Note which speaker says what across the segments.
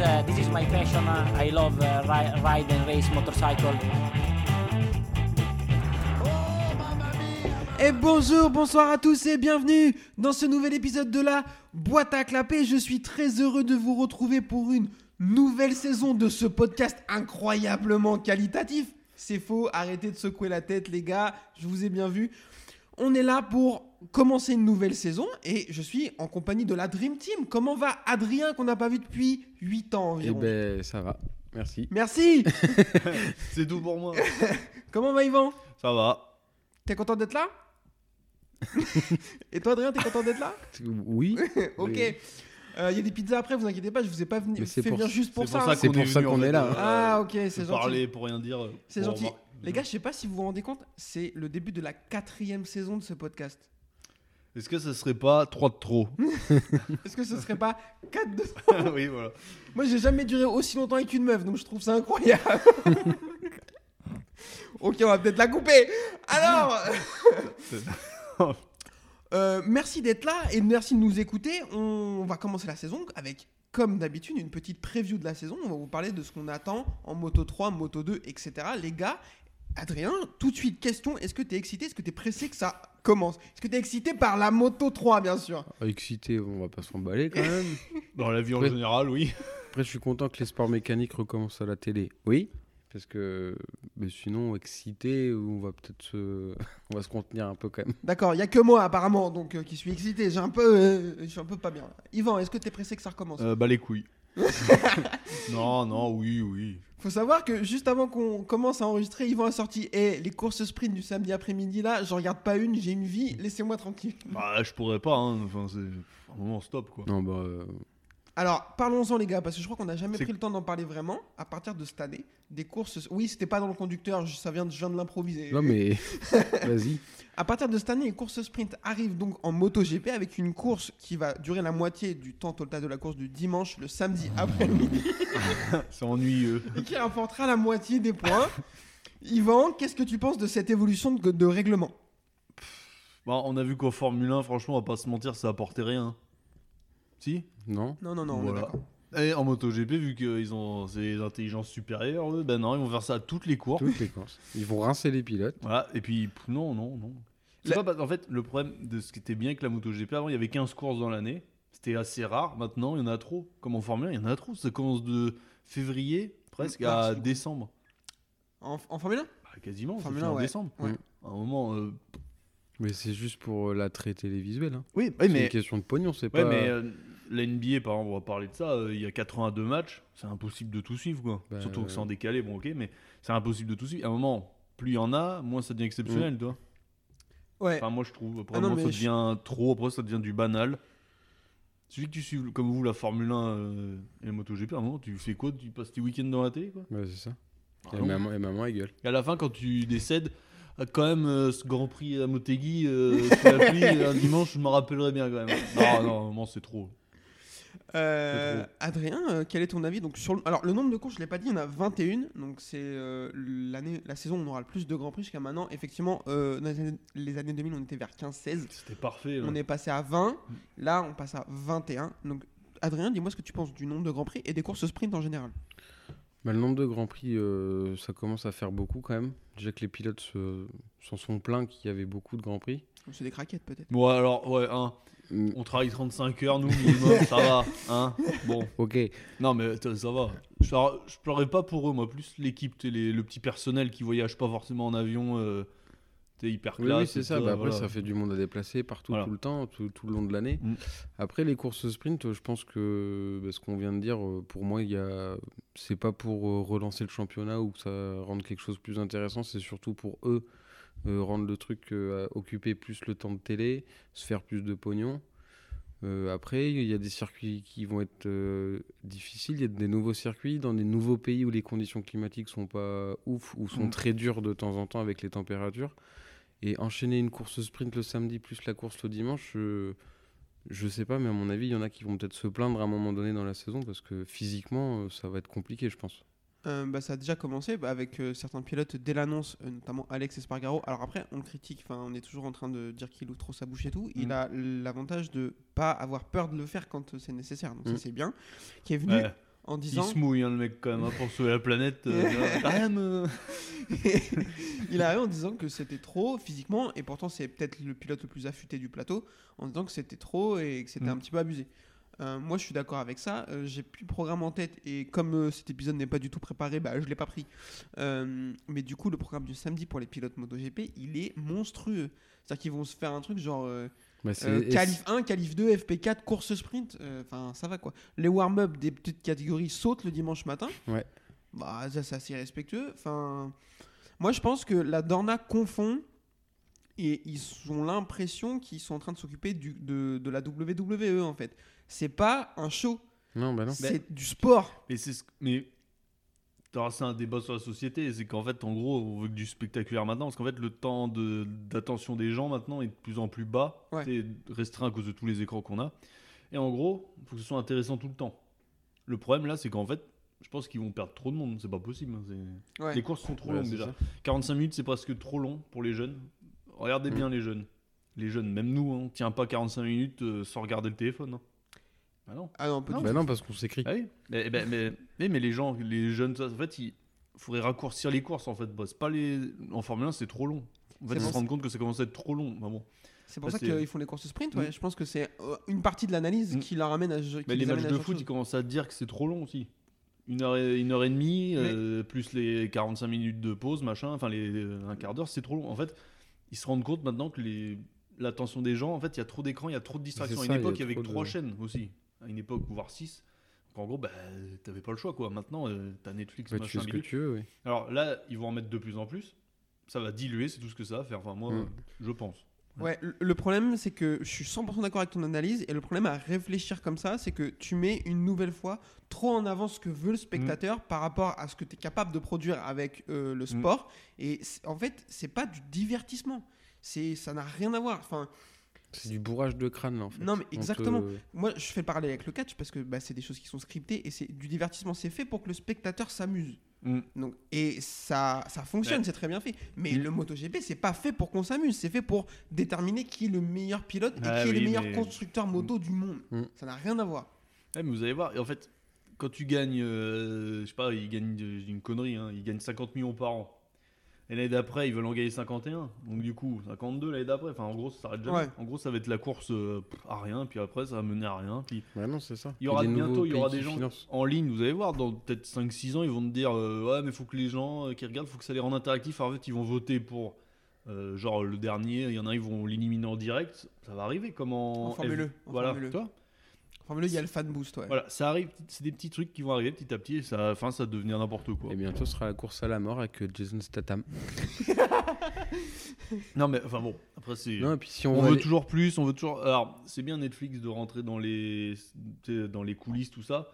Speaker 1: uh, this is my passion. Uh, I love uh, ri- ride and race motorcycle.
Speaker 2: Et bonjour, bonsoir à tous et bienvenue dans ce nouvel épisode de la boîte à clapper. Je suis très heureux de vous retrouver pour une nouvelle saison de ce podcast incroyablement qualitatif. C'est faux, arrêtez de secouer la tête les gars, je vous ai bien vu. On est là pour commencer une nouvelle saison et je suis en compagnie de la Dream Team. Comment va Adrien qu'on n'a pas vu depuis 8 ans
Speaker 3: Eh
Speaker 2: environ
Speaker 3: ben, ça va. Merci.
Speaker 2: Merci
Speaker 4: C'est tout pour moi.
Speaker 2: Comment va Yvan?
Speaker 4: Ça va.
Speaker 2: T'es content d'être là? Et toi Adrien, t'es content d'être là?
Speaker 3: Oui.
Speaker 2: Ok. Il y a des pizzas après, vous inquiétez pas, je vous ai pas venu,
Speaker 3: c'est
Speaker 2: fait
Speaker 3: pour-
Speaker 2: venir juste pour
Speaker 4: c'est
Speaker 2: ça.
Speaker 4: pour ça.
Speaker 3: C'est
Speaker 4: qu'on
Speaker 3: pour
Speaker 4: est
Speaker 3: ça qu'on est là.
Speaker 4: euh,
Speaker 2: Ah ok, c'est gentil.
Speaker 4: Parler pour rien dire.
Speaker 2: C'est
Speaker 4: Bon,
Speaker 2: gentil. Les gars, je sais pas si vous vous rendez compte, c'est le début de la quatrième saison de ce podcast.
Speaker 4: Est-ce que ça serait pas 3 de trop
Speaker 2: Est-ce que ce serait pas 4 de...
Speaker 4: Oui, voilà.
Speaker 2: Moi, j'ai jamais duré aussi longtemps avec une meuf, donc je trouve ça incroyable. ok, on va peut-être la couper. Alors, euh, merci d'être là et merci de nous écouter. On va commencer la saison avec, comme d'habitude, une petite preview de la saison. On va vous parler de ce qu'on attend en Moto 3, Moto 2, etc. Les gars, Adrien, tout de suite, question est-ce que tu es excité Est-ce que tu es pressé que ça commence? Est-ce que tu es excité par la Moto 3, bien sûr?
Speaker 3: Excité, on va pas s'emballer quand même.
Speaker 4: Dans la vie en général, oui.
Speaker 3: Après, je suis content que les sports mécaniques recommencent à la télé. Oui. Parce que mais sinon, excité, on va peut-être se... on va se contenir un peu quand même.
Speaker 2: D'accord, il y a que moi apparemment donc euh, qui suis excité. J'ai un peu, euh, je suis un peu pas bien. Yvan, est-ce que tu es pressé que ça recommence?
Speaker 4: Euh, bah les couilles. non, non, oui, oui.
Speaker 2: Faut savoir que juste avant qu'on commence à enregistrer, Yvan a sorti et les courses sprint du samedi après-midi là, je regarde pas une, j'ai une vie, laissez-moi tranquille.
Speaker 4: Bah je pourrais pas, hein. Enfin, c'est un moment stop quoi.
Speaker 3: Non, bah. euh,
Speaker 2: Alors, parlons-en les gars parce que je crois qu'on n'a jamais pris le temps d'en parler vraiment à partir de cette année. Des courses Oui, c'était pas dans le conducteur, je- ça vient de, je viens de l'improviser.
Speaker 3: Non, mais. Vas-y.
Speaker 2: À partir de cette année, les courses sprint arrivent donc en MotoGP avec une course qui va durer la moitié du temps total de la course du dimanche, le samedi après-midi.
Speaker 4: C'est ennuyeux.
Speaker 2: et qui rapportera la moitié des points. Yvan, qu'est-ce que tu penses de cette évolution de, de règlement?
Speaker 4: Bah, on a vu qu'au Formule 1, franchement, on va pas se mentir, ça apportait rien. Si
Speaker 3: Non
Speaker 2: Non, non, non, on est
Speaker 4: Voilà.
Speaker 2: d'accord.
Speaker 4: Et en MotoGP, vu qu'ils ont des intelligences supérieures, eux, ben non, ils vont faire ça à toutes les courses.
Speaker 3: Toutes les courses. Ils vont rincer les pilotes.
Speaker 4: Voilà, et puis pff, non, non, non. C'est
Speaker 2: La-
Speaker 4: pas parce- en fait, le problème de ce qui était bien avec la MotoGP, avant il y avait 15 courses dans l'année. C'était assez rare. Maintenant, il y en a trop. Comme en Formule 1, il y en a trop. Ça commence de février presque à décembre.
Speaker 2: En, en Formule 1
Speaker 4: Bah, quasiment, ça
Speaker 2: Formule
Speaker 4: fait
Speaker 2: 1,
Speaker 4: en
Speaker 2: ouais.
Speaker 4: décembre.
Speaker 2: Ouais.
Speaker 4: À un moment. euh,
Speaker 3: Mais c'est juste pour euh, l'attrait télévisuel. Hein.
Speaker 4: Oui,
Speaker 3: C'est
Speaker 4: mais,
Speaker 3: une question de pognon, c'est
Speaker 4: ouais,
Speaker 3: pas.
Speaker 4: mais euh, la NBA, par exemple, on va parler de ça. euh, il y a 82 matchs. C'est impossible de tout suivre. Quoi.
Speaker 3: Bah,
Speaker 4: Surtout que c'est en décalé, bon, ok, mais c'est impossible de tout suivre. À un moment, plus il y en a, moins ça devient exceptionnel, toi.
Speaker 2: Ouais.
Speaker 4: Enfin, moi je trouve. Après,
Speaker 2: Ah non,
Speaker 4: moi, ça
Speaker 2: je-
Speaker 4: devient trop. Après, ça devient du banal. Celui que tu suives, comme vous, la Formule 1 euh, et la MotoGP, à un moment, tu fais quoi? Tu passes tes week-ends dans la télé, quoi?
Speaker 3: Ouais, c'est ça.
Speaker 4: Ah
Speaker 3: et, maman, et maman, elle gueule.
Speaker 4: Et à la fin, quand tu décèdes, quand même, euh, ce Grand Prix à Motegi, euh, sous la pluie, un dimanche, je me rappellerai bien quand même. Non, non, non, c'est trop.
Speaker 2: Euh. Adrien, euh, quel est ton avis donc, sur le... Alors, le nombre de courses, je ne l'ai pas dit, il y en a 21. Donc, c'est euh, l'année, la saison où on aura le plus de Grands Prix jusqu'à maintenant. Effectivement, euh, dans les années, les années 2000, on était vers 15-16.
Speaker 4: C'était parfait. là.
Speaker 2: On est passé à 20. Là, on passe à 21. Donc, Adrien, dis-moi ce que tu penses du nombre de Grands Prix et des courses sprint en général.
Speaker 3: Bah, le nombre de grands prix, euh, ça commence à faire beaucoup quand même. Déjà que les pilotes se- s'en sont plaints qu'il y avait beaucoup de grands prix.
Speaker 2: C'est des craquettes, peut-être.
Speaker 4: Bon, alors, ouais, on travaille 35 heures, nous, minimum, ça va. Hein bon,
Speaker 3: Ok.
Speaker 4: non, mais ça, va. Je, je pleurais pas pour eux, moi, plus l'équipe, les- le petit personnel qui voyage pas forcément en avion. Euh, t'es hyper classe.
Speaker 3: oui, c'est ça. Bah, après,
Speaker 4: voilà.
Speaker 3: ça fait du monde à déplacer partout,
Speaker 4: Voilà.
Speaker 3: tout le temps, tout, tout le long de l'année.
Speaker 4: Mm.
Speaker 3: Après, les courses sprint, je pense que bah, ce qu'on vient de dire, euh, pour moi, il y a... c'est pas pour euh, relancer le championnat ou que ça rende quelque chose de plus intéressant, c'est surtout pour eux euh, rendre le truc, euh, à occuper plus le temps de télé, se faire plus de pognon. Euh, après, il y a des circuits qui vont être euh, difficiles. Il y a des nouveaux circuits dans des nouveaux pays où les conditions climatiques sont pas ouf ou sont
Speaker 4: Mm.
Speaker 3: très dures de temps en temps avec les températures. Et enchaîner une course sprint le samedi plus la course le dimanche, je, je sais pas, mais à mon avis, il y en a qui vont peut-être se plaindre à un moment donné dans la saison parce que physiquement, euh, ça va être compliqué, je pense.
Speaker 2: Euh, bah, ça a déjà commencé bah, avec euh, certains pilotes dès l'annonce, euh, notamment Alex Espargaro. Alors après, on le critique, on est toujours en train de dire qu'il ouvre trop sa bouche et tout. Il
Speaker 4: Mm.
Speaker 2: a l'avantage de pas avoir peur de le faire quand c'est nécessaire, donc ça
Speaker 3: Mm.
Speaker 2: c'est bien. Qui est venu
Speaker 4: Ouais.
Speaker 2: en
Speaker 4: Il
Speaker 2: disant
Speaker 4: se mouille, hein, le mec, quand même, hein, pour sauver la planète. même, euh.
Speaker 2: il arrive en disant que c'était trop physiquement et pourtant c'est peut-être le pilote le plus affûté du plateau en disant que c'était trop et que c'était
Speaker 4: Mm.
Speaker 2: un petit peu abusé. Euh, moi je suis d'accord avec ça, Euh, j'ai plus le programme en tête et comme euh, cet épisode n'est pas du tout préparé, bah, je l'ai pas pris. Mais du coup le programme du samedi pour les pilotes MotoGP il est monstrueux. C'est-à-dire qu'ils vont se faire un truc genre
Speaker 3: Bah,
Speaker 2: qualif 1, qualif 2, FP4, course sprint, enfin ça va quoi. Les warm-up des petites catégories sautent le dimanche matin.
Speaker 3: Ouais.
Speaker 2: Bah ça c'est assez respectueux. Enfin, moi je pense que la Dorna confond et ils ont l'impression qu'ils sont en train de s'occuper de la WWE en fait. C'est pas un show,
Speaker 3: Non, bah non.
Speaker 2: c'est du sport.
Speaker 4: Mais c'est ce- mais c'est un débat sur la société, c'est qu'en fait, en gros, on veut que du spectaculaire maintenant, parce qu'en fait, le temps de- d'attention des gens maintenant est de plus en plus bas,
Speaker 2: Ouais.
Speaker 4: c'est restreint à cause de tous les écrans qu'on a. Et en gros, il faut que ce soit intéressant tout le temps. Le problème là, c'est qu'en fait, je pense qu'ils vont perdre trop de monde, c'est pas possible. hein, c'est-
Speaker 2: Ouais.
Speaker 4: Les courses sont trop
Speaker 3: Ouais,
Speaker 4: longues déjà.
Speaker 3: ça.
Speaker 4: 45 minutes, c'est presque trop long pour les jeunes. Regardez
Speaker 3: Mm.
Speaker 4: bien les jeunes. Les jeunes, même nous, hein, on tient pas 45 minutes euh, sans regarder le téléphone. hein. Ah non.
Speaker 2: Ah non, pas
Speaker 3: Bah
Speaker 2: tout.
Speaker 3: non, parce qu'on s'écrit.
Speaker 4: Ah oui, mais, mais, mais, mais- mais les gens, les jeunes, en fait, il faudrait raccourcir les courses en fait. Bah, pas les... En Formule 1, c'est trop long. En fait, ils se rendent compte que ça commence à être trop long. Bah bon.
Speaker 2: C'est pour ça qu'ils font les courses sprint. Ouais.
Speaker 4: Mm.
Speaker 2: Je pense que c'est euh, une partie de l'analyse
Speaker 4: Mm.
Speaker 2: qui leur amène à.
Speaker 4: Mais les matchs de foot,
Speaker 2: chose.
Speaker 4: ils commencent à dire que c'est trop long aussi. Une heure et, une heure et demie,
Speaker 2: Mais-
Speaker 4: euh, plus les 45 minutes de pause, machin, enfin les, un quart d'heure, c'est trop long. En fait, ils se rendent compte maintenant que les, l'attention des gens, en fait, il y a trop d'écrans, il y a trop de distractions. À une
Speaker 3: ça, il y a
Speaker 4: époque, il y avait que trois
Speaker 3: de-
Speaker 4: chaînes aussi. À une époque, voire six. Donc, en gros, bah, t'avais pas le choix, quoi. Maintenant, euh, t'as Netflix,
Speaker 3: Bah, tu fais
Speaker 4: machin,
Speaker 3: ce que tu veux, oui.
Speaker 4: Alors là, ils vont en mettre de plus en plus. Ça va diluer, c'est tout ce que ça va faire. Enfin, moi,
Speaker 3: Mm.
Speaker 4: je pense.
Speaker 2: Ouais, le- le problème, c'est que je suis 100% d'accord avec ton analyse. Et le problème à réfléchir comme ça, c'est que tu mets une nouvelle fois trop en avant ce que veut le spectateur par rapport à ce que tu es capable de produire avec euh, le sport. Et en fait, c'est pas du divertissement. C'est, ça n'a rien à voir. Enfin,
Speaker 3: C'est du bourrage de crâne, là, en fait.
Speaker 2: Non, mais
Speaker 3: te-
Speaker 2: exactement. moi, je fais le parallèle avec le catch parce que bah, c'est des choses qui sont scriptées et c'est du divertissement. C'est fait pour que le spectateur s'amuse.
Speaker 4: Mm.
Speaker 2: Donc, et ça, ça fonctionne,
Speaker 4: Ouais.
Speaker 2: c'est très bien fait. Mais
Speaker 4: Mm.
Speaker 2: le MotoGP, c'est pas fait pour qu'on s'amuse, c'est fait pour déterminer qui est le meilleur pilote et
Speaker 4: Ah
Speaker 2: qui est le meilleur
Speaker 4: mais-
Speaker 2: constructeur moto du monde.
Speaker 3: Mm.
Speaker 2: Ça n'a rien à voir.
Speaker 4: Ouais, mais vous allez voir, et en fait, quand tu gagnes, euh, je sais pas, euh, je dis une connerie, hein, ils gagnent 50 millions par an. Et l'année d'après, ils veulent en gagner 51. Donc du coup, 52 l'année d'après. Enfin, en gros, ça s'arrête jamais.
Speaker 2: Ouais.
Speaker 4: En gros, ça va être la course euh, à rien, puis après, ça va mener à rien. Puis
Speaker 3: Bah non, c'est ça.
Speaker 4: il y aura bientôt, il y aura des gens en ligne, vous allez voir, dans peut-être 5-6 ans, ils vont te dire euh, Ouais, mais faut que les gens euh, qui regardent, faut que ça les rende interactifs. En fait, ils vont voter pour. euh, genre le dernier, il y en a, ils vont l'éliminer en direct. Ça va arriver comme en.
Speaker 2: Formule
Speaker 4: F-
Speaker 2: 1, en
Speaker 4: Voilà,
Speaker 2: Formule 1.
Speaker 4: toi
Speaker 2: Enfin, là, il y a le fan boost, ouais.
Speaker 4: Voilà, ça arrive, c'est des petits trucs qui vont arriver petit à petit et ça, enfin, ça va devenir n'importe quoi.
Speaker 3: Et bientôt, ce sera la course à la mort avec euh, Jason Statham.
Speaker 4: Non, mais enfin bon, après c'est.
Speaker 3: Non, et puis si on,
Speaker 4: veut
Speaker 3: aller-
Speaker 4: toujours plus, on veut toujours. Alors, c'est bien Netflix de rentrer dans les, dans les coulisses, tout ça,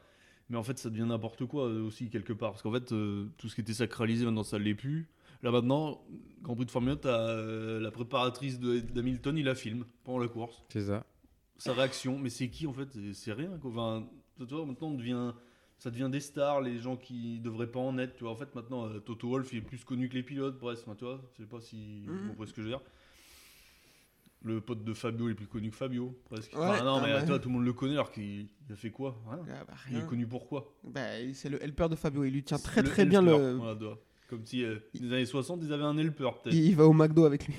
Speaker 4: mais en fait, ça devient n'importe quoi euh, aussi quelque part, parce qu'en fait, euh, tout ce qui était sacralisé maintenant, ça l'est plus. Là maintenant, Grand Prix de Formule 1, t'as euh, la préparatrice d'Hamilton, il la filme pendant la course,
Speaker 3: C'est ça.
Speaker 4: Sa réaction, mais c'est qui en fait? C'est- rien. Quoi. Enfin, tu vois, maintenant, on devient. Ça devient des stars, les gens qui devraient pas en être. Tu vois, en fait, maintenant, euh, Toto Wolff il est plus connu que les pilotes, presque. Enfin, tu vois, je sais pas si
Speaker 2: Mhm.
Speaker 4: vous comprenez ce que je veux dire. Le pote de Fabio il est plus connu que Fabio, presque.
Speaker 2: Ouais,
Speaker 4: Enfin, non,
Speaker 2: ah
Speaker 4: mais
Speaker 2: bah.
Speaker 4: toi, tout le monde le connaît alors qu'il il a fait quoi? Rien.
Speaker 2: Ah, bah,
Speaker 4: Il est connu pour quoi?
Speaker 2: Bah, c'est le helper de Fabio. Il lui tient très très bien
Speaker 4: helper,
Speaker 2: le.
Speaker 4: voilà. Comme si, euh, dans les années 60, ils avaient un helper, peut-être.
Speaker 2: Il, il va au McDo avec lui.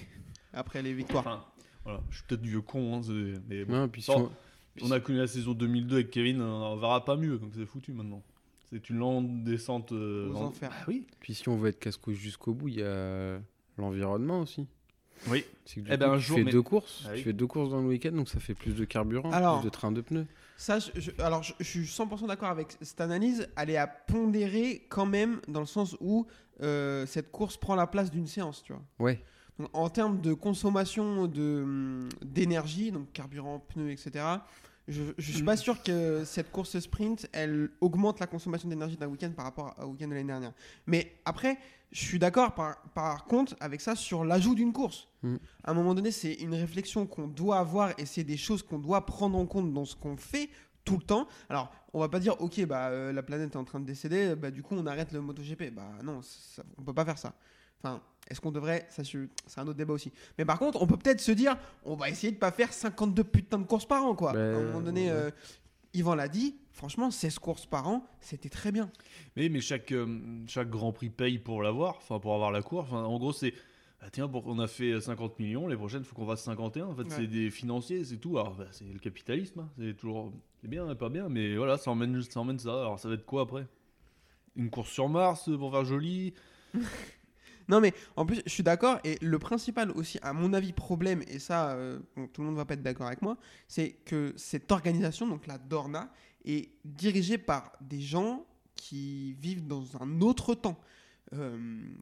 Speaker 2: Après les victoires.
Speaker 4: Enfin, voilà, je suis peut-être vieux con, hein, c'est- mais bon.
Speaker 3: Non, et puis si
Speaker 4: Bon,
Speaker 3: on-
Speaker 4: On a connu la saison 2002 avec Kevin, on verra pas mieux, donc c'est foutu maintenant. C'est une lente descente euh,
Speaker 2: Aux enfers.
Speaker 4: Bah oui.
Speaker 3: Puis si on veut être casse-couille jusqu'au bout, il y a l'environnement aussi.
Speaker 4: Oui.
Speaker 3: C'est que du
Speaker 4: Eh ben, un
Speaker 3: tu
Speaker 4: jour,
Speaker 3: fais
Speaker 4: mais-
Speaker 3: deux courses,
Speaker 4: Ah
Speaker 3: tu fais deux courses dans le week-end, donc ça fait plus de carburant,
Speaker 2: Alors-
Speaker 3: plus de train de pneus.
Speaker 2: Ça, je, je- alors je, je suis 100% d'accord avec cette analyse. Elle est à pondérer quand même dans le sens où euh, cette course prend la place d'une séance, tu vois.
Speaker 3: Ouais.
Speaker 2: Donc, en termes de consommation de, hum, d'énergie, donc carburant, pneus, etc., je ne suis pas sûr que cette course sprint, elle augmente la consommation d'énergie d'un week-end par rapport au week-end de l'année dernière. Mais après, je suis d'accord par, par contre avec ça sur l'ajout d'une course.
Speaker 3: Mm.
Speaker 2: À un moment donné, c'est une réflexion qu'on doit avoir et c'est des choses qu'on doit prendre en compte dans ce qu'on fait tout le temps. Alors, on va pas dire, ok, bah, euh, la planète est en train de décéder, bah, du coup, on arrête le MotoGP. Bah non, ça, on peut pas faire ça. Enfin, est-ce qu'on devrait ça, C'est un autre débat aussi. Mais par contre, on peut peut-être se dire, on va essayer de pas faire 52 putains de courses par an, quoi.
Speaker 3: Ben,
Speaker 2: à un moment donné,
Speaker 3: ouais.
Speaker 2: euh, Yvan l'a dit, franchement, 16 courses par an, c'était très bien.
Speaker 4: Mais, mais chaque, euh, chaque Grand Prix paye pour l'avoir, enfin pour avoir la course. Enfin, en gros, c'est. ah, tiens, pour, on a fait 50 millions, les prochaines, il faut qu'on fasse 51. En fait,
Speaker 2: Ouais.
Speaker 4: c'est des financiers, c'est tout. Alors, bah, c'est le capitalisme, hein. c'est toujours. C'est bien, pas bien, mais voilà, ça emmène, ça emmène ça. Alors, ça va être quoi après? Une course sur Mars euh, pour faire joli?
Speaker 2: Non, mais en plus, je suis d'accord. Et le principal aussi, à mon avis, problème, et ça, euh, bon, tout le monde va pas être d'accord avec moi, c'est que cette organisation, donc la Dorna, est dirigée par des gens qui vivent dans un autre temps. Euh,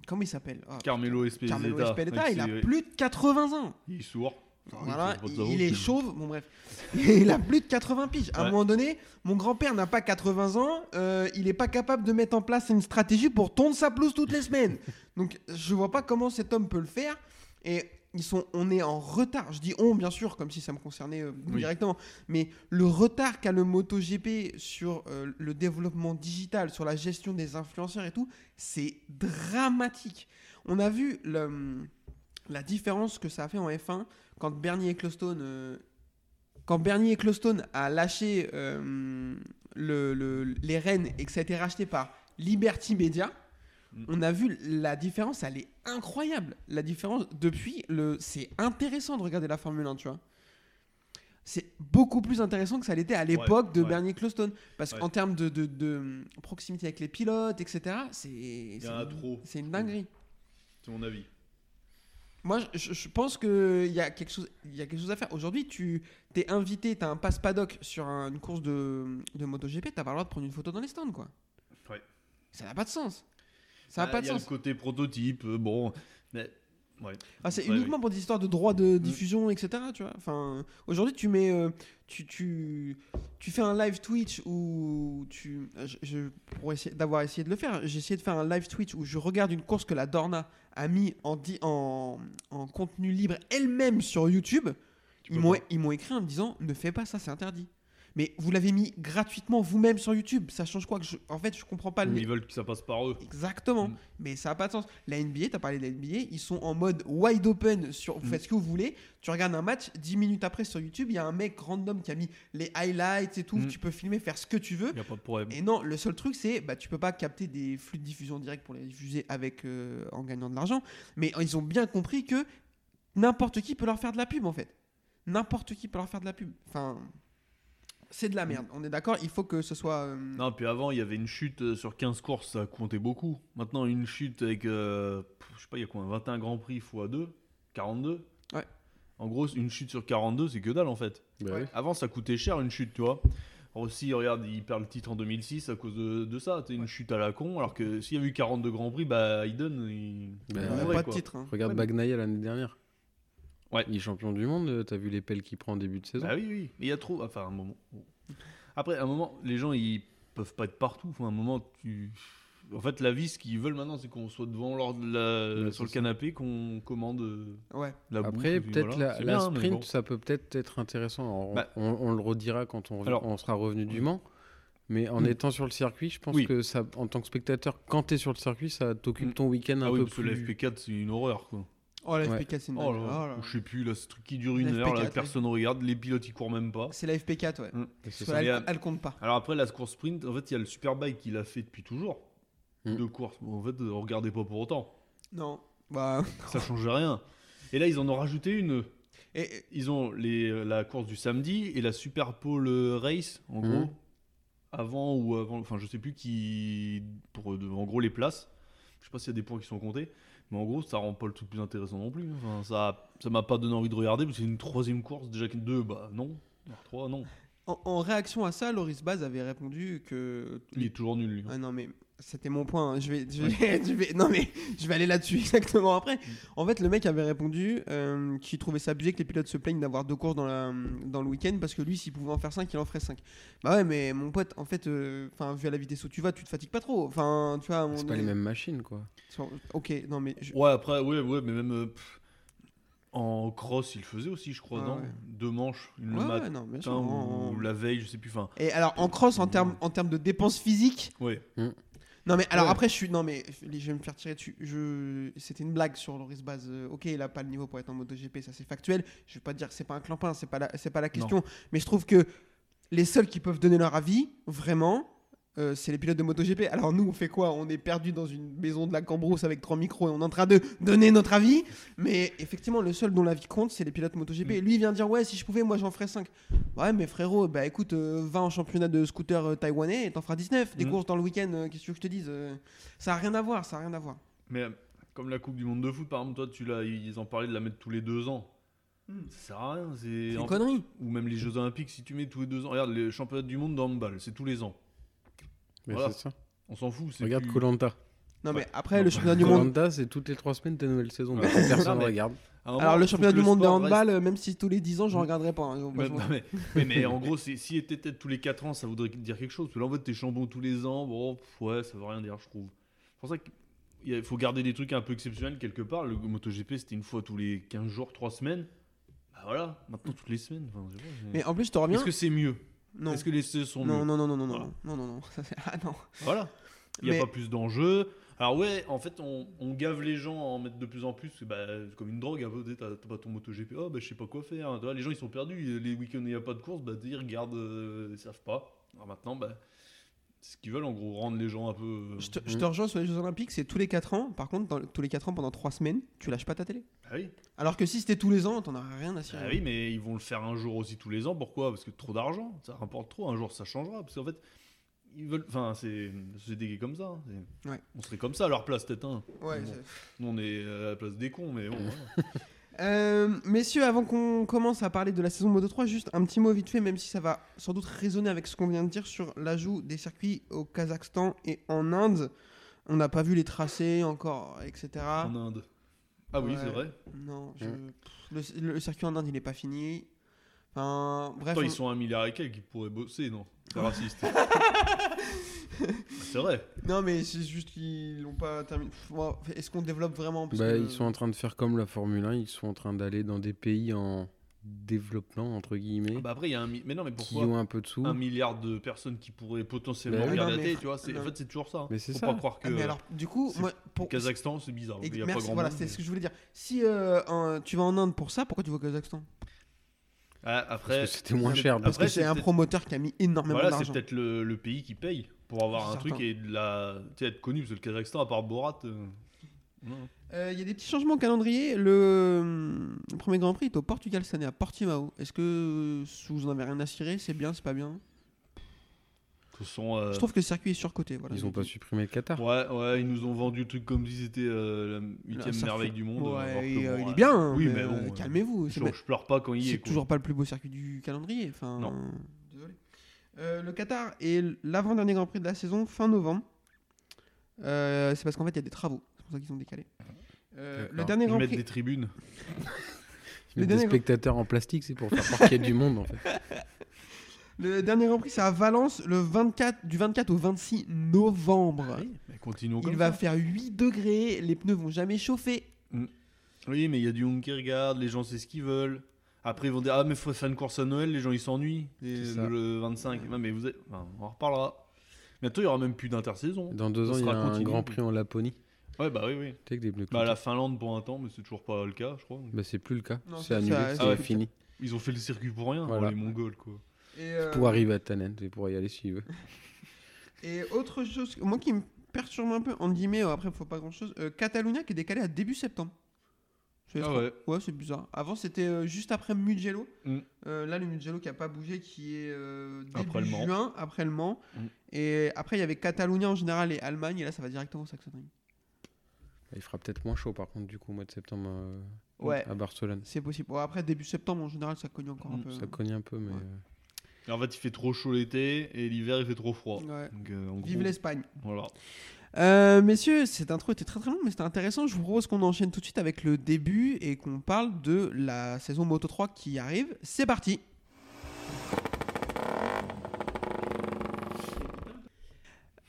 Speaker 2: comment il s'appelle? Ah,
Speaker 4: Carmelo Espeleta.
Speaker 2: Carmelo Espeleta, il a plus de 80 ans.
Speaker 4: Il est sourd.
Speaker 2: Voilà, il, est chauve, bon bref. il a plus de 80 piges. À un
Speaker 4: Ouais.
Speaker 2: moment donné, mon grand-père n'a pas 80 ans, euh, il n'est pas capable de mettre en place une stratégie pour tondre sa pelouse toutes les semaines. Donc je vois pas comment cet homme peut le faire. Et ils sont, on est en retard. Je dis on, bien sûr, comme si ça me concernait euh,
Speaker 4: Oui.
Speaker 2: directement. Mais le retard qu'a le MotoGP sur euh, le développement digital, sur la gestion des influenceurs et tout, c'est dramatique. On a vu le- la différence que ça a fait en F1 quand Bernie Ecclestone, euh, quand Bernie Ecclestone a lâché euh, le- le- les rênes et que ça a été racheté par Liberty Media,
Speaker 4: Mm.
Speaker 2: on a vu la différence, elle est incroyable. La différence depuis, le, c'est intéressant de regarder la Formule 1, tu vois. C'est beaucoup plus intéressant que ça l'était à l'époque de
Speaker 4: ouais.
Speaker 2: Bernie Ecclestone. Parce
Speaker 4: Ouais.
Speaker 2: qu'en termes de, de- de proximité avec les pilotes, etc., c'est,
Speaker 4: trop.
Speaker 2: c'est une dinguerie.
Speaker 4: C'est mon avis.
Speaker 2: Moi, je, je pense qu'il y, a quelque chose- y a quelque chose à faire. Aujourd'hui, tu t'es invité, tu as un passe paddock sur un- une course de, de MotoGP, tu pas le droit de prendre une photo dans les stands, quoi.
Speaker 4: Ouais.
Speaker 2: Ça n'a pas de sens. Ça n'a
Speaker 4: Ah,
Speaker 2: pas de
Speaker 4: Il y a
Speaker 2: sens.
Speaker 4: le côté prototype, euh, bon. Mais. Ouais.
Speaker 2: Ah, c'est
Speaker 4: Ouais,
Speaker 2: uniquement pour des histoires de droits
Speaker 4: Mm.
Speaker 2: de diffusion, etc. Tu vois. Enfin, aujourd'hui, tu mets, euh, tu, tu, tu fais un live Twitch où tu, je, je- pour essayer d'avoir essayé de le faire, j'ai essayé de faire un live Twitch où je regarde une course que la Dorna a mis en, en, en contenu libre elle-même sur YouTube.
Speaker 4: Tu
Speaker 2: ils m'ont écrit en me disant ne fais pas ça, c'est interdit. Mais vous l'avez mis gratuitement vous-même sur YouTube. Ça change quoi que je... En fait, je comprends pas le.
Speaker 4: Mais ils veulent que ça passe par eux.
Speaker 2: Exactement.
Speaker 4: Mm.
Speaker 2: Mais ça n'a pas de sens. La NBA, tu as parlé de la NBA, ils sont en mode wide open sur vous
Speaker 4: Mm.
Speaker 2: faites ce que vous voulez. Tu regardes un match, 10 minutes après sur YouTube, il y a un mec random qui a mis les highlights et tout.
Speaker 4: Mm.
Speaker 2: Tu peux filmer, faire ce que tu veux.
Speaker 4: Il n'y a pas de problème.
Speaker 2: Et non, le seul truc, c'est bah, tu peux pas capter des flux de diffusion direct pour les diffuser avec, euh, en gagnant de l'argent. Mais ils ont bien compris que n'importe qui peut leur faire de la pub en fait. N'importe qui peut leur faire de la pub. Enfin, c'est de la merde. On est d'accord, il faut que ce soit. euh,
Speaker 4: Non, puis avant, il y avait une chute euh, sur 15 courses, ça comptait beaucoup. Maintenant, une chute avec, euh, pff, je sais pas, il y a quoi, 21 Grands Prix x 2 42
Speaker 2: Ouais.
Speaker 4: En gros, une chute sur 42, c'est que dalle en fait.
Speaker 3: Bah
Speaker 2: Ouais.
Speaker 3: oui.
Speaker 4: Avant, ça coûtait cher une chute, tu vois. Aussi, regarde, il perd le titre en 2006 à cause de, de ça. C'est une chute à la con. Alors que s'il y avait eu 42 Grands Prix, bah, Hayden, il.
Speaker 3: Bah,
Speaker 2: a
Speaker 4: mourrait,
Speaker 2: pas de
Speaker 4: quoi.
Speaker 2: titre. hein.
Speaker 3: Regarde
Speaker 2: Ouais,
Speaker 3: Bagnaia l'année dernière.
Speaker 4: Ouais.
Speaker 3: Il est champion du monde, euh, t'as vu les pelles qu'il prend en début de saison
Speaker 4: Bah oui, oui. Mais il y a trop. Enfin, un moment. Après, à un moment, les gens, ils peuvent pas être partout. Enfin, un moment, tu. En fait, la vie, ce qu'ils veulent maintenant, c'est qu'on soit devant leur, la-
Speaker 3: Ouais,
Speaker 4: sur le canapé, qu'on commande euh,
Speaker 2: Ouais.
Speaker 4: la bouffe,
Speaker 3: Après, peut-être
Speaker 4: voilà.
Speaker 3: la,
Speaker 4: bien,
Speaker 3: sprint,
Speaker 4: bon.
Speaker 3: ça peut peut-être être intéressant. On-
Speaker 4: Bah.
Speaker 3: on, on le redira quand on,
Speaker 4: Alors-
Speaker 3: on sera revenu du Mans. Mais en
Speaker 4: Mm.
Speaker 3: étant sur le circuit, je pense
Speaker 4: Oui.
Speaker 3: que ça, en tant que spectateur, quand tu es sur le circuit, ça t'occupe
Speaker 4: Mm.
Speaker 3: ton week-end un
Speaker 4: Ah oui,
Speaker 3: peu
Speaker 4: parce que
Speaker 3: plus.
Speaker 4: la FP4, c'est une horreur, quoi.
Speaker 2: Oh, la
Speaker 3: Ouais.
Speaker 2: FP4, c'est une
Speaker 4: Oh là,
Speaker 2: dinguerie.
Speaker 4: là,
Speaker 2: Oh là.
Speaker 4: je sais plus, là, ce truc qui dure une
Speaker 2: La
Speaker 4: heure, là,
Speaker 2: FP4,
Speaker 4: personne ne regarde, les pilotes, ils courent même pas.
Speaker 2: C'est la FP4, ouais. Parce
Speaker 3: ça.
Speaker 4: euh,
Speaker 2: elle compte pas.
Speaker 4: Alors après, la course sprint, en fait, il y a le Superbike qui l'a fait depuis toujours.
Speaker 3: Mm.
Speaker 4: De course. Bon, en fait, euh, regardez pas pour autant.
Speaker 2: Non. Bah.
Speaker 4: Ça change rien. Et là, ils en ont rajouté une.
Speaker 2: Et, et-
Speaker 4: Ils ont les, euh, la course du samedi et la Super Pole Race, en
Speaker 3: Mhm.
Speaker 4: gros. Avant ou avant, enfin, je sais plus qui. Pour euh, de- en gros, les places. Je sais pas s'il y a des points qui sont comptés. Mais en gros, ça rend pas le truc plus intéressant non plus. Enfin, ça ça m'a pas donné envie de regarder parce que c'est une troisième course. Déjà qu'une deux, bah non. Trois, non.
Speaker 2: en, en réaction à ça, Loris Baz avait répondu que.
Speaker 4: Il est toujours nul, lui.
Speaker 2: Ah non, mais c'était mon point. hein. Je vais, je vais, je vais- non, mais je vais aller là-dessus exactement après. En fait, le mec avait répondu euh, qu'il trouvait ça abusé que les pilotes se plaignent d'avoir deux courses dans, la, dans le week-end parce que lui, s'il pouvait en faire 5, il en ferait 5. Bah ouais, mais mon pote, en fait, euh, enfin vu à la vitesse où tu vas, tu te fatigues pas trop. Enfin, tu vois, à un moment
Speaker 3: C'est pas les
Speaker 2: donné-
Speaker 3: mêmes machines, quoi.
Speaker 2: Sur- Ok, non, mais. je-
Speaker 4: Ouais, après, ouais, ouais, mais même euh, pff, en cross, il le faisait aussi, je crois,
Speaker 2: Ah
Speaker 4: non?
Speaker 2: ouais.
Speaker 4: Deux manches, une
Speaker 2: Ouais,
Speaker 4: le
Speaker 2: ouais,
Speaker 4: matin
Speaker 2: non, bien sûr.
Speaker 4: ou,
Speaker 2: en-
Speaker 4: ou la veille, je sais plus. Enfin,
Speaker 2: Et alors, en cross, en termes en termes de dépenses physiques,
Speaker 4: ouais.
Speaker 2: Non mais alors
Speaker 4: Ouais.
Speaker 2: après je suis non mais je vais me faire tirer dessus. Je c'était une blague sur Loris Baz. Euh, ok il a pas le niveau pour être en MotoGP ça c'est factuel. Je vais pas dire que c'est pas un clampin c'est pas la c'est pas la question. Mais je trouve que les seuls qui peuvent donner leur avis, vraiment, euh, c'est les pilotes de MotoGP. Alors nous, on fait quoi? On est perdu dans une maison de la Cambrousse avec trois micros et on est en train de donner notre avis. Mais effectivement, le seul dont l'avis compte, c'est les pilotes MotoGP. Et lui, il vient dire ouais, si je pouvais, moi, j'en ferais 5. Ouais, mais frérot, bah écoute, euh, va en championnat de scooter euh, taïwanais et t'en feras 19. Des
Speaker 4: Mm.
Speaker 2: courses dans le week-end, euh, qu'est-ce que je te dise Ça a rien à voir, ça a rien à voir.
Speaker 4: Mais comme la Coupe du Monde de foot, par exemple, toi, tu l'as, ils en parlaient de la mettre tous les deux ans.
Speaker 2: Hmm.
Speaker 4: Ça sert à rien. C'est
Speaker 2: C'est une
Speaker 4: en-
Speaker 2: connerie.
Speaker 4: Ou même les Jeux Olympiques, si tu mets tous les deux ans. Regarde, les championnats du monde de handball, c'est tous les ans.
Speaker 3: Mais
Speaker 4: Voilà.
Speaker 3: c'est ça.
Speaker 4: On s'en fout. c'est
Speaker 3: Regarde
Speaker 4: plus-
Speaker 3: Colanta.
Speaker 2: Non, mais
Speaker 4: Ouais.
Speaker 2: après,
Speaker 4: Non,
Speaker 2: le championnat du monde.
Speaker 3: Colanta, c'est toutes les trois semaines ta nouvelle saison.
Speaker 4: Ouais.
Speaker 3: Personne ne
Speaker 4: mais-
Speaker 3: regarde.
Speaker 2: Alors, le championnat du monde de
Speaker 4: reste-
Speaker 2: handball, même si tous les 10 ans, je
Speaker 4: Mm.
Speaker 2: regarderai pas. hein.
Speaker 4: Non, mais, mais, mais en gros, si était peut-être tous les 4 ans, ça voudrait dire quelque chose. Parce que là, en fait, t'es chambon tous les ans. Bon, pff, ouais, ça veut rien dire, je trouve. C'est pour ça qu'il faut garder des trucs un peu exceptionnels quelque part. Le MotoGP, c'était une fois tous les 15 jours, 3 semaines. Bah voilà, maintenant toutes les semaines. Enfin, je sais pas, c'est-
Speaker 2: Mais en plus, je te reviens.
Speaker 4: Est-ce que c'est mieux?
Speaker 2: Non.
Speaker 4: Est-ce que les essais sont
Speaker 2: Non,
Speaker 4: mieux
Speaker 2: non, non, non, non,
Speaker 4: Voilà.
Speaker 2: non, non, non, non, ah non.
Speaker 4: Voilà. Il n'y
Speaker 2: Mais-
Speaker 4: a pas plus d'enjeux. Alors ouais, en fait, on, on gave les gens à en mettre de plus en plus. Bah, c'est comme une drogue, un peu. T'as t'as pas ton MotoGP, oh bah je sais pas quoi faire. Tu vois, les gens ils sont perdus. Les week-ends il n'y a pas de course, bah ils regardent, euh, ils savent pas. Alors maintenant, bah, ce qu'ils veulent en gros, rendre les gens un peu. euh,
Speaker 2: Je te, je te rejoins sur les Jeux Olympiques, c'est tous les 4 ans. Par contre, dans, tous les 4 ans, pendant 3 semaines, tu lâches pas ta télé.
Speaker 4: Ah oui.
Speaker 2: Alors que si c'était tous les ans, t'en aurais rien à cirer.
Speaker 4: Ah oui, mais ils vont le faire un jour aussi tous les ans. Pourquoi? Parce que trop d'argent, ça rapporte trop. Un jour ça changera. Parce qu'en fait, ils veulent. Enfin, c'est la société qui est comme ça. hein. C'est-
Speaker 2: Ouais.
Speaker 4: On serait comme ça à leur place, peut-être. hein.
Speaker 2: Ouais,
Speaker 4: Bon.
Speaker 2: c'est-
Speaker 4: Nous, on est à la place des cons, mais bon. voilà.
Speaker 2: Euh, messieurs, avant qu'on commence à parler de la saison Moto 3, juste un petit mot vite fait, même si ça va sans doute résonner avec ce qu'on vient de dire sur l'ajout des circuits au Kazakhstan et en Inde. On n'a pas vu les tracés encore, etc.
Speaker 4: en Inde. Ah oui,
Speaker 2: Ouais.
Speaker 4: c'est vrai.
Speaker 2: Non, je- pff, le, le circuit en Inde, il n'est pas fini. Enfin, bref.
Speaker 4: Attends,
Speaker 2: on-
Speaker 4: ils sont un milliard et quelques qui pourraient bosser, non? C'est raciste. Ah, c'est vrai.
Speaker 2: Non, mais c'est juste qu'ils l'ont pas terminé. Est-ce qu'on développe vraiment Parce
Speaker 3: Bah,
Speaker 2: que-
Speaker 3: Ils sont en train de faire comme la Formule 1, ils sont en train d'aller dans des pays en développement, entre guillemets,
Speaker 4: Bah après, il y a un. mi- Mais non, mais
Speaker 3: qui
Speaker 4: pourquoi
Speaker 3: ont un peu de sous.
Speaker 4: un milliard de personnes qui pourraient potentiellement
Speaker 3: Bah
Speaker 4: regarder
Speaker 2: Non,
Speaker 4: la
Speaker 2: mais-
Speaker 4: tu vois c'est-. En fait, c'est toujours ça.
Speaker 3: Mais c'est ça.
Speaker 4: pas croire que.
Speaker 2: Ah, mais alors, du coup,
Speaker 4: c'est-
Speaker 2: moi, pour.
Speaker 4: Kazakhstan, c'est bizarre.
Speaker 2: Et-
Speaker 4: Il y a
Speaker 2: merci,
Speaker 4: pas grand
Speaker 2: voilà, c'est
Speaker 4: mais-
Speaker 2: ce que je voulais dire. Si euh, un- tu vas en Inde pour ça, pourquoi tu vas au Kazakhstan?
Speaker 4: Ah, après,
Speaker 3: Parce que c'était moins
Speaker 4: c'est-
Speaker 3: cher,
Speaker 2: Parce
Speaker 4: après,
Speaker 2: que c'est un
Speaker 4: peut-être-
Speaker 2: promoteur qui a mis énormément
Speaker 4: Voilà, c'est
Speaker 2: d'argent.
Speaker 4: peut-être le, le pays qui paye pour avoir un truc et de la, tu sais, être connu. Parce que le Kazakhstan, à part Borat. euh, non.
Speaker 2: Euh, Il y a des petits changements au calendrier. Le, le premier Grand Prix est au Portugal cette année, à Portimao. Est-ce que euh, vous en avez rien à cirer? C'est bien, c'est pas bien?
Speaker 4: Ce sont, euh,
Speaker 2: Je trouve que le circuit est surcoté. Voilà,
Speaker 3: Ils ont pas supprimé le Qatar.
Speaker 4: Ouais, ouais, ils nous ont vendu le truc comme si c'était euh, la huitième
Speaker 2: ça
Speaker 4: merveille du monde.
Speaker 2: Ouais,
Speaker 4: alors que
Speaker 2: et, euh,
Speaker 4: bon,
Speaker 2: il
Speaker 4: ouais.
Speaker 2: est bien. hein,
Speaker 4: Oui,
Speaker 2: mais,
Speaker 4: mais
Speaker 2: euh,
Speaker 4: bon, euh,
Speaker 2: calmez-vous. c'est
Speaker 4: Je, pleure pas quand il y est.
Speaker 2: C'est
Speaker 4: quoi.
Speaker 2: toujours pas le plus beau circuit du calendrier. Enfin,
Speaker 4: Non.
Speaker 2: Euh, le Qatar est l'avant-dernier Grand Prix de la saison, fin novembre. Euh, c'est parce qu'en fait, il y a des travaux. C'est pour ça qu'ils ont décalé. Euh, le dernier
Speaker 4: Ils
Speaker 2: Grand
Speaker 4: mettent
Speaker 2: Prix.
Speaker 4: des tribunes.
Speaker 3: Ils mettent des spectateurs en plastique, c'est pour faire croire qu'il y a du monde en fait.
Speaker 2: Le dernier Grand Prix, c'est à Valence le 24, du 24 au 26 novembre.
Speaker 4: Oui, mais continuons
Speaker 2: Il va
Speaker 4: ça.
Speaker 2: faire 8 degrés, les pneus vont jamais chauffer.
Speaker 4: Oui, mais il y a du monde qui regarde, les gens c'est ce qu'ils veulent. Après, ils vont dire Ah, mais faut faire une course à Noël, les gens ils s'ennuient. Le 25. Ouais, mais vous êtes... enfin, on en reparlera. Bientôt, il y aura même plus d'intersaison.
Speaker 3: Dans deux ans, il y a
Speaker 4: sera
Speaker 3: un. Grand Prix en Laponie.
Speaker 4: Ouais, bah oui, oui.
Speaker 3: Tu sais, avec des pneus
Speaker 4: Bah, la Finlande pour un temps, mais c'est toujours pas le cas, je crois.
Speaker 3: Bah, c'est plus le cas. C'est annulé,
Speaker 2: ça-
Speaker 3: c'est
Speaker 4: ah ouais,
Speaker 3: fini.
Speaker 4: Ils ont fait le circuit pour rien,
Speaker 3: Voilà.
Speaker 4: les Mongols, quoi.
Speaker 2: Et, euh,
Speaker 3: Pour arriver à Tannen, c'est pour y aller s'il veut.
Speaker 2: et autre chose, moi qui me perturbe un peu, en guillemets, euh, après, faut pas grand chose. Catalunya qui est décalé à début septembre.
Speaker 4: Ah
Speaker 2: trop-
Speaker 4: ouais.
Speaker 2: Ouais, c'est bizarre. Avant, c'était euh, juste après Mugello.
Speaker 4: Mm.
Speaker 2: Euh, là, le Mugello qui a pas bougé, qui est euh, début
Speaker 4: Après le Mans.
Speaker 2: juin, après le Mans.
Speaker 4: Mm.
Speaker 2: Et après, il y avait Catalunya en général et Allemagne. Et là, ça va directement au Saxony.
Speaker 3: Il fera peut-être moins chaud par contre du coup au mois de septembre euh,
Speaker 2: Ouais,
Speaker 3: à Barcelone.
Speaker 2: c'est possible. Bon, après, début septembre, en général, ça cogne encore un
Speaker 4: Mm,
Speaker 2: peu.
Speaker 3: Ça cogne un peu, mais
Speaker 2: Ouais.
Speaker 4: Et en fait, il fait trop chaud l'été et l'hiver, il fait trop froid.
Speaker 2: Ouais.
Speaker 4: Donc, euh, en
Speaker 2: Vive l'Espagne.
Speaker 4: Voilà.
Speaker 2: Euh, messieurs, cette intro était très très longue, mais c'était intéressant. Je vous propose qu'on enchaîne tout de suite avec le début et qu'on parle de la saison Moto 3 qui arrive. C'est parti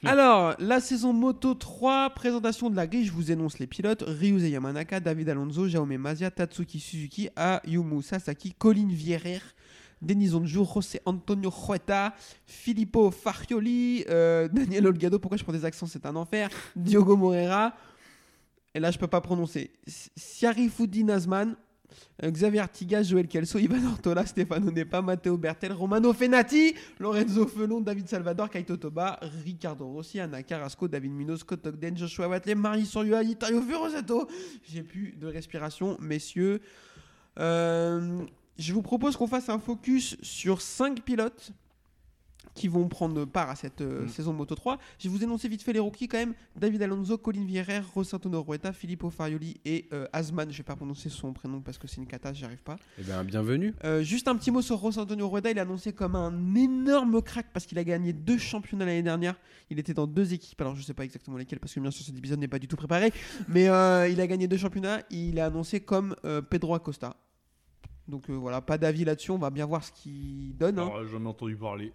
Speaker 2: Alors, la saison Moto 3, présentation de la grille, je vous énonce les pilotes. Ryuze Yamanaka, David Alonso, Jaume Mazia, Tatsuki Suzuki, Ayumu Sasaki, Colin Vierer, Denis Onju, José Antonio Jueta, Filippo Farioli, euh, Daniel Olgado, pourquoi je prends des accents, c'est un enfer, Diogo Moreira, et là je peux pas prononcer, Siarifudi Nazman, Euh, Xavier Artigas, Joël Kelso, Ivan Ortola, Stefano Nepa, Matteo Bertel, Romano Fenati, Lorenzo Felon, David Salvador, Kaito Toba, Ricardo Rossi, Anna Carrasco, David Munoz, Scott Ogden, Joshua Watley, Marie Soryua, Itario Furosato. J'ai plus de respiration, messieurs. Euh, je vous propose qu'on fasse un focus sur 5 pilotes qui vont prendre part à cette euh,
Speaker 4: Mm.
Speaker 2: saison de Moto 3. Je vais vous énoncer vite fait les rookies quand même. David Alonso, Colin Vierer, Rosanto Norueta, Filippo Farioli et euh, Asman. Je vais pas prononcer son prénom parce que c'est une cata, j'y arrive pas.
Speaker 3: Eh bien, bienvenue.
Speaker 2: Euh, juste un petit mot sur José Antonio Rueda, il est annoncé comme un énorme crack parce qu'il a gagné deux championnats l'année dernière. Il était dans deux équipes, alors je sais pas exactement lesquelles parce que bien sûr cet épisode n'est pas du tout préparé, mais euh, il a gagné deux championnats. Il est annoncé comme Pedro Acosta. Donc euh, voilà, pas d'avis là-dessus, on va bien voir ce qu'il donne. hein.
Speaker 4: Alors, j'en ai entendu parler.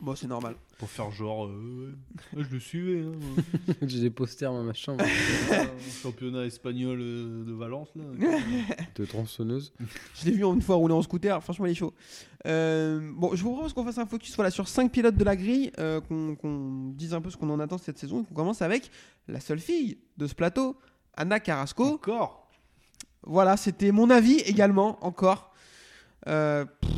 Speaker 2: Bon, c'est normal.
Speaker 4: Pour faire genre, euh, ouais, je le suivais. Hein.
Speaker 3: J'ai des posters dans ma chambre
Speaker 4: Ah, championnat espagnol euh, de Valence là.
Speaker 3: de tronçonneuse.
Speaker 2: Je l'ai vu une fois rouler en scooter, franchement il est chaud. Euh, bon, je vous propose qu'on fasse un focus voilà, sur 5 pilotes de la grille, euh, qu'on qu'on dise un peu ce qu'on en attend cette saison et qu'on commence avec la seule fille de ce plateau, Anna Carrasco.
Speaker 4: Encore?
Speaker 2: Voilà, c'était mon avis également, encore. Euh, pff,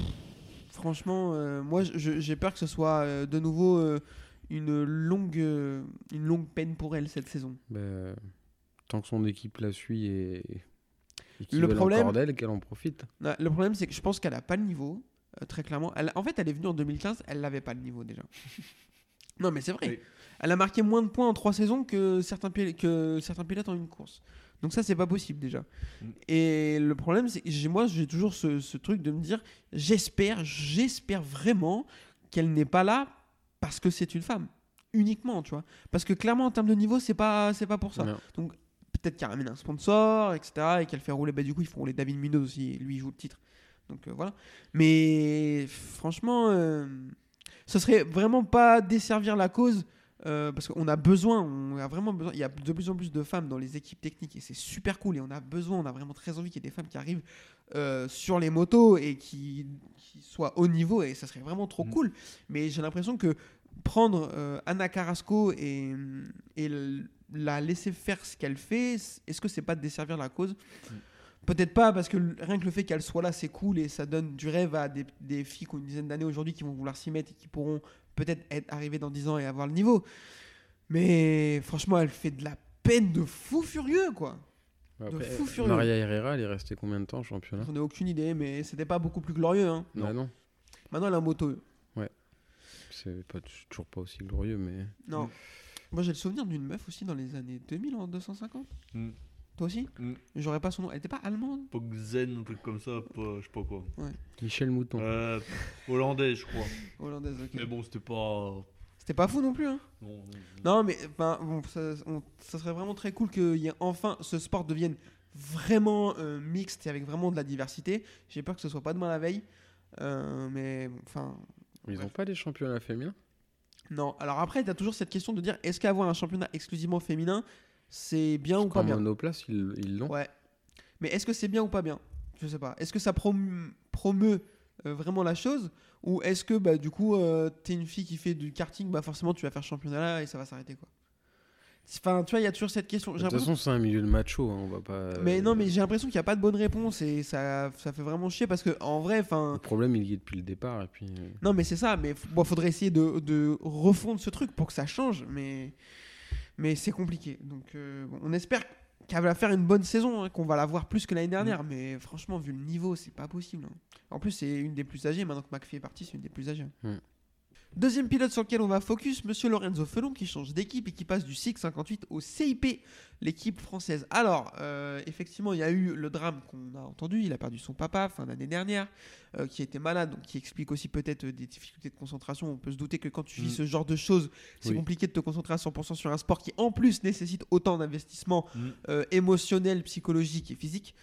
Speaker 2: franchement, euh, moi j'ai peur que ce soit euh, de nouveau euh, une, longue, euh, une longue peine pour elle cette saison.
Speaker 3: Ben, tant que son équipe la suit et,
Speaker 2: Le problème-
Speaker 3: encore d'elle, qu'elle en profite.
Speaker 2: Non, Le problème, c'est que je pense qu'elle a pas le niveau, euh, très clairement. Elle, en fait, elle est venue en 2015, elle n'avait pas le niveau déjà. non, mais c'est vrai.
Speaker 4: Oui.
Speaker 2: Elle a marqué moins de points en trois saisons que certains, que certains pilotes en une course. Donc ça, c'est pas possible déjà.
Speaker 4: Mm.
Speaker 2: Et le problème, c'est que moi, j'ai toujours ce, ce truc de me dire, j'espère, j'espère vraiment qu'elle n'est pas là parce que c'est une femme. Uniquement, tu vois. Parce que clairement, en termes de niveau, c'est pas, c'est pas pour ça
Speaker 3: Non.
Speaker 2: peut-être qu'elle ramène un sponsor, etc. Et qu'elle fait rouler. Bah, du coup, ils font rouler David Munoz aussi. Et lui, il joue le titre. Donc euh, voilà. Mais franchement, euh, ce serait vraiment pas desservir la cause. Euh, parce qu'on a besoin, on a vraiment besoin. Il y a de plus en plus de femmes dans les équipes techniques et c'est super cool. Et on a besoin, on a vraiment très envie qu'il y ait des femmes qui arrivent euh, sur les motos et qui, qui soient haut niveau. Et ça serait vraiment trop
Speaker 4: Mm.
Speaker 2: cool. Mais j'ai l'impression que prendre euh, Anna Carrasco et, la laisser faire ce qu'elle fait, est-ce que c'est pas de desservir la cause? Peut-être pas, parce que rien que le fait qu'elle soit là, c'est cool et ça donne du rêve à des, des filles qui ont une dizaine d'années aujourd'hui qui vont vouloir s'y mettre et qui pourront peut-être être arrivées dans 10 ans et avoir le niveau. Mais franchement, elle fait de la peine de fou furieux, quoi.
Speaker 3: Après,
Speaker 2: fou furieux.
Speaker 3: Maria Herrera, elle est restée combien de temps en championnat?
Speaker 2: J'en ai aucune idée, mais c'était pas beaucoup plus glorieux. Hein.
Speaker 3: Bah non,
Speaker 2: Maintenant, elle est en moto.
Speaker 3: c'est pas toujours pas aussi glorieux, mais
Speaker 2: Non. Moi, j'ai le souvenir d'une meuf aussi dans les années 2000 en 250.
Speaker 4: Mm.
Speaker 2: Toi aussi
Speaker 4: Mm.
Speaker 2: J'aurais pas son nom. Elle était pas allemande?
Speaker 4: Pas Zen, un truc comme ça, pas, je sais pas quoi.
Speaker 3: Michel Mouton.
Speaker 4: Euh, hollandais, je crois.
Speaker 2: Hollandaise, ok.
Speaker 4: Mais bon, c'était pas.
Speaker 2: C'était pas fou non plus, hein?
Speaker 4: Non, non, non.
Speaker 2: Non, mais bon, ça, on- ça serait vraiment très cool que y ait enfin ce sport devienne vraiment euh, mixte et avec vraiment de la diversité. J'ai peur que ce soit pas demain la veille. Euh, mais bon, enfin,
Speaker 3: Ils ont pas des championnats féminins?
Speaker 2: Non. Alors après, tu as toujours cette question de dire est-ce qu'avoir un championnat exclusivement féminin, c'est bien ou pas bien
Speaker 3: monoplace, ils ils l'ont.
Speaker 2: Ouais. Mais est-ce que c'est bien ou pas bien? Je sais pas. Est-ce que ça prom- promeut euh, vraiment la chose? Ou est-ce que bah, du coup, euh, t'es une fille qui fait du karting, bah forcément tu vas faire championnat là et ça va s'arrêter quoi? Enfin, tu vois, il y a toujours cette question.
Speaker 3: De
Speaker 2: J'ai
Speaker 3: toute façon, c'est un milieu de macho, hein, on va pas.
Speaker 2: Mais non, mais j'ai l'impression qu'il n'y a pas de bonne réponse et ça, ça fait vraiment chier parce que en vrai, enfin.
Speaker 3: Le problème, il y est depuis le départ. Et puis, euh,
Speaker 2: Non, mais c'est ça. Mais bon, faudrait essayer de, de refondre ce truc pour que ça change. Mais, mais c'est compliqué. Donc, euh, bon, on espère qu'elle va faire une bonne saison, hein, qu'on va la voir plus que l'année dernière. Mais franchement, vu le niveau, c'est pas possible. hein. En plus, c'est une des plus âgées. Maintenant que McPhee est parti, c'est une des plus âgées.
Speaker 3: Mm.
Speaker 2: Deuxième pilote sur lequel on va focus, Monsieur Lorenzo Felon qui change d'équipe et qui passe du SIG 58 au CIP, l'équipe française. Alors, euh, effectivement, il y a eu le drame qu'on a entendu. Il a perdu son papa fin d'année dernière, euh, qui était malade, donc qui explique aussi peut-être euh, des difficultés de concentration. On peut se douter que quand tu vis
Speaker 4: Mm.
Speaker 2: ce genre de choses, c'est
Speaker 3: Oui.
Speaker 2: compliqué de te concentrer à 100% sur un sport qui, en plus, nécessite autant d'investissement
Speaker 4: Mm.
Speaker 2: euh, émotionnel, psychologique et physique.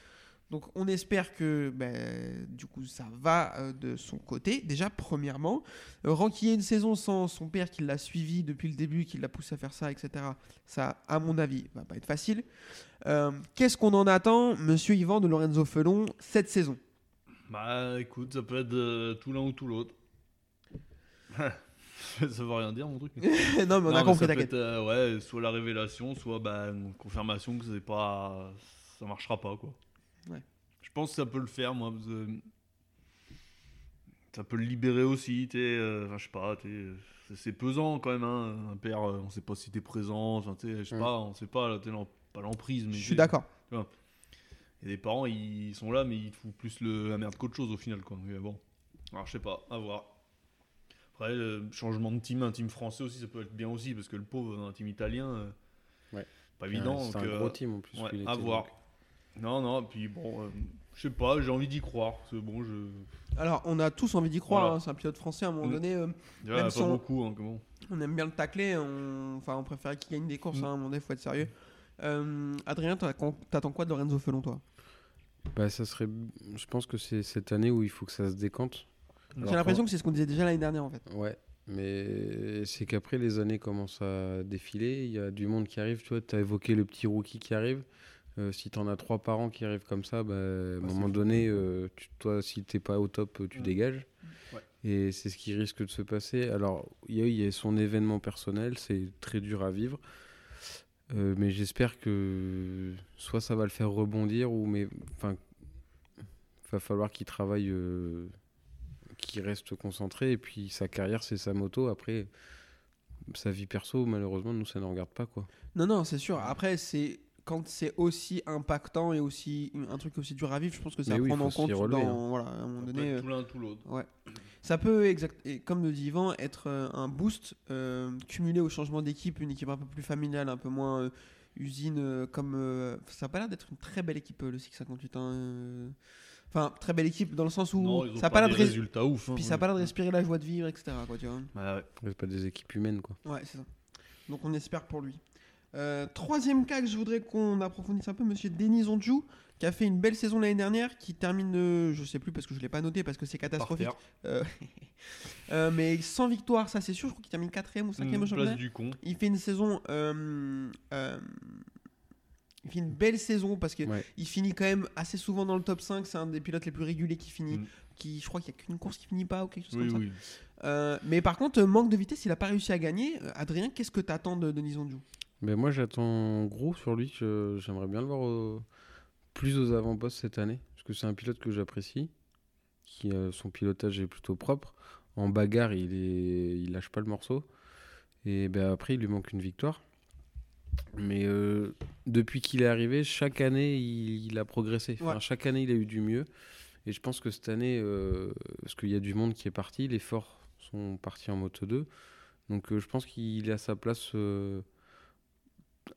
Speaker 2: Donc on espère que ben, du coup ça va euh, de son côté. Déjà premièrement, euh, une saison sans son père qui l'a suivi depuis le début, qui l'a poussé à faire ça, etc. Ça, à mon avis, va pas être facile. Euh, Qu'est-ce qu'on en attend, Monsieur Yvan de Lorenzo Felon, cette saison?
Speaker 4: Bah écoute, ça peut être euh, tout l'un ou tout l'autre. ça veut rien dire mon truc.
Speaker 2: Non mais on
Speaker 4: Non,
Speaker 2: a
Speaker 4: mais
Speaker 2: compris, t'inquiète.
Speaker 4: ouais, soit la révélation, soit une confirmation que c'est pas, ça marchera pas quoi.
Speaker 2: Ouais.
Speaker 4: Je pense que ça peut le faire, moi. parce que Ça peut le libérer aussi, tu euh, Enfin, je sais pas, c'est- pesant quand même, hein. Un père, euh, on sait pas si t'es présent, enfin, je sais
Speaker 3: Mm.
Speaker 4: pas, on sait pas, t'es pas l'emprise.
Speaker 2: Je suis d'accord.
Speaker 4: Et des parents, ils sont là, mais ils te foutent plus le, la merde qu'autre chose au final, quoi. Mais bon, alors je sais pas, à voir. Après, le changement de team, un team français aussi, ça peut être bien aussi, parce que le pauvre, un team italien, euh,
Speaker 3: Ouais.
Speaker 4: pas évident.
Speaker 3: C'est un gros team en plus.
Speaker 4: ouais,
Speaker 3: qu'il était,
Speaker 4: à voir.
Speaker 3: donc.
Speaker 4: Non, non, puis bon, euh, je sais pas, j'ai envie d'y croire. C'est bon, je.
Speaker 2: Alors, on a tous envie d'y croire.
Speaker 4: Voilà.
Speaker 2: hein, c'est un pilote français à un moment donné. euh,
Speaker 4: Déjà,
Speaker 2: Même
Speaker 4: pas
Speaker 2: si on-
Speaker 4: beaucoup, hein, comment.
Speaker 2: on aime bien le tacler. On... Enfin, on préfère qu'il gagne des courses.
Speaker 4: Mm.
Speaker 2: hein, à un moment donné, faut être sérieux. Euh, Adrien, t'as- t'attends quoi de Lorenzo Felon, toi?
Speaker 3: Bah, ça serait. Je pense que c'est cette année où il faut que ça se décante.
Speaker 2: J'ai l'impression que c'est ce qu'on disait déjà l'année dernière, en fait.
Speaker 3: Ouais, mais c'est qu'après les années commencent à défiler, il y a du monde qui arrive, tu vois, tu as évoqué le petit rookie qui arrive. Euh, si tu en as trois par an qui arrivent comme ça, bah, à un
Speaker 4: Bah,
Speaker 3: moment donné, euh, tu- toi, si t'es pas au top, euh, tu
Speaker 4: Mm.
Speaker 3: dégages.
Speaker 4: Ouais.
Speaker 3: Et c'est ce qui risque de se passer. Alors, il y, a- il y a son événement personnel, c'est très dur à vivre. Euh, mais j'espère que soit ça va le faire rebondir, ou mais enfin, va falloir qu'il travaille, euh, qu'il reste concentré. Et puis sa carrière, c'est sa moto. Après, sa vie perso, malheureusement, nous, ça ne regarde pas quoi.
Speaker 2: Non, non, c'est sûr. Après, c'est quand c'est aussi impactant et aussi un truc aussi dur à vivre, je pense que à
Speaker 3: oui,
Speaker 2: prendre en compte.
Speaker 3: relever,
Speaker 2: dans,
Speaker 3: hein.
Speaker 2: voilà, à un moment
Speaker 4: Ça
Speaker 2: donné, euh,
Speaker 4: tout l'un, tout l'autre.
Speaker 2: ça peut, exact, et comme le dit Yvan, être euh, un boost euh, cumulé au changement d'équipe, une équipe un peu plus familiale, un peu moins euh, usine, euh, comme euh, ça a pas l'air d'être une très belle équipe le 658. hein, euh. Enfin, très belle équipe dans le sens où
Speaker 4: Non, ils ont
Speaker 2: ça a
Speaker 4: pas,
Speaker 2: pas l'air de,
Speaker 4: résultats ouf. hein,
Speaker 2: puis ça a
Speaker 4: ouais.
Speaker 2: pas l'air de respirer la joie de vivre, etc. Quoi, tu vois.
Speaker 4: Bah ouais.
Speaker 3: C'est pas des équipes humaines quoi.
Speaker 2: Ouais, c'est ça. Donc on espère pour lui. Euh, troisième cas que je voudrais qu'on approfondisse un peu, monsieur Denis Onjou, qui a fait une belle saison l'année dernière, qui termine, euh, je sais plus parce que je l'ai pas noté parce que c'est catastrophique. Euh, euh, mais sans victoire, ça c'est sûr, je crois qu'il termine quatrième ou cinquième
Speaker 4: Mmh,
Speaker 2: au championnat.
Speaker 4: du con.
Speaker 2: Il fait une saison. il fait une belle saison parce qu'il
Speaker 3: Ouais.
Speaker 2: finit quand même assez souvent dans le top 5. C'est un des pilotes les plus réguliers qui finit.
Speaker 4: Mm.
Speaker 2: Qui, je crois qu'il n'y a qu'une course qui finit pas ou quelque chose
Speaker 4: Oui,
Speaker 2: comme
Speaker 4: oui.
Speaker 2: ça. Mais par contre, manque de vitesse, il n'a pas réussi à gagner. Adrien, qu'est-ce que tu attends de Denis Onjou
Speaker 3: Mais moi, j'attends gros sur lui. J'aimerais bien le voir au- plus aux avant-postes cette année. Parce que c'est un pilote que j'apprécie. Qui, euh, son pilotage est plutôt propre. En bagarre, il, est, il lâche pas le morceau. Et ben, après, il lui manque une victoire. Mais euh, depuis qu'il est arrivé, chaque année, il, il a progressé. Enfin,
Speaker 2: Ouais.
Speaker 3: Chaque année, il a eu du mieux. Et je pense que cette année, euh, parce qu'il y a du monde qui est parti, les forts sont partis en Moto 2. Donc euh, je pense qu'il est à sa place, euh,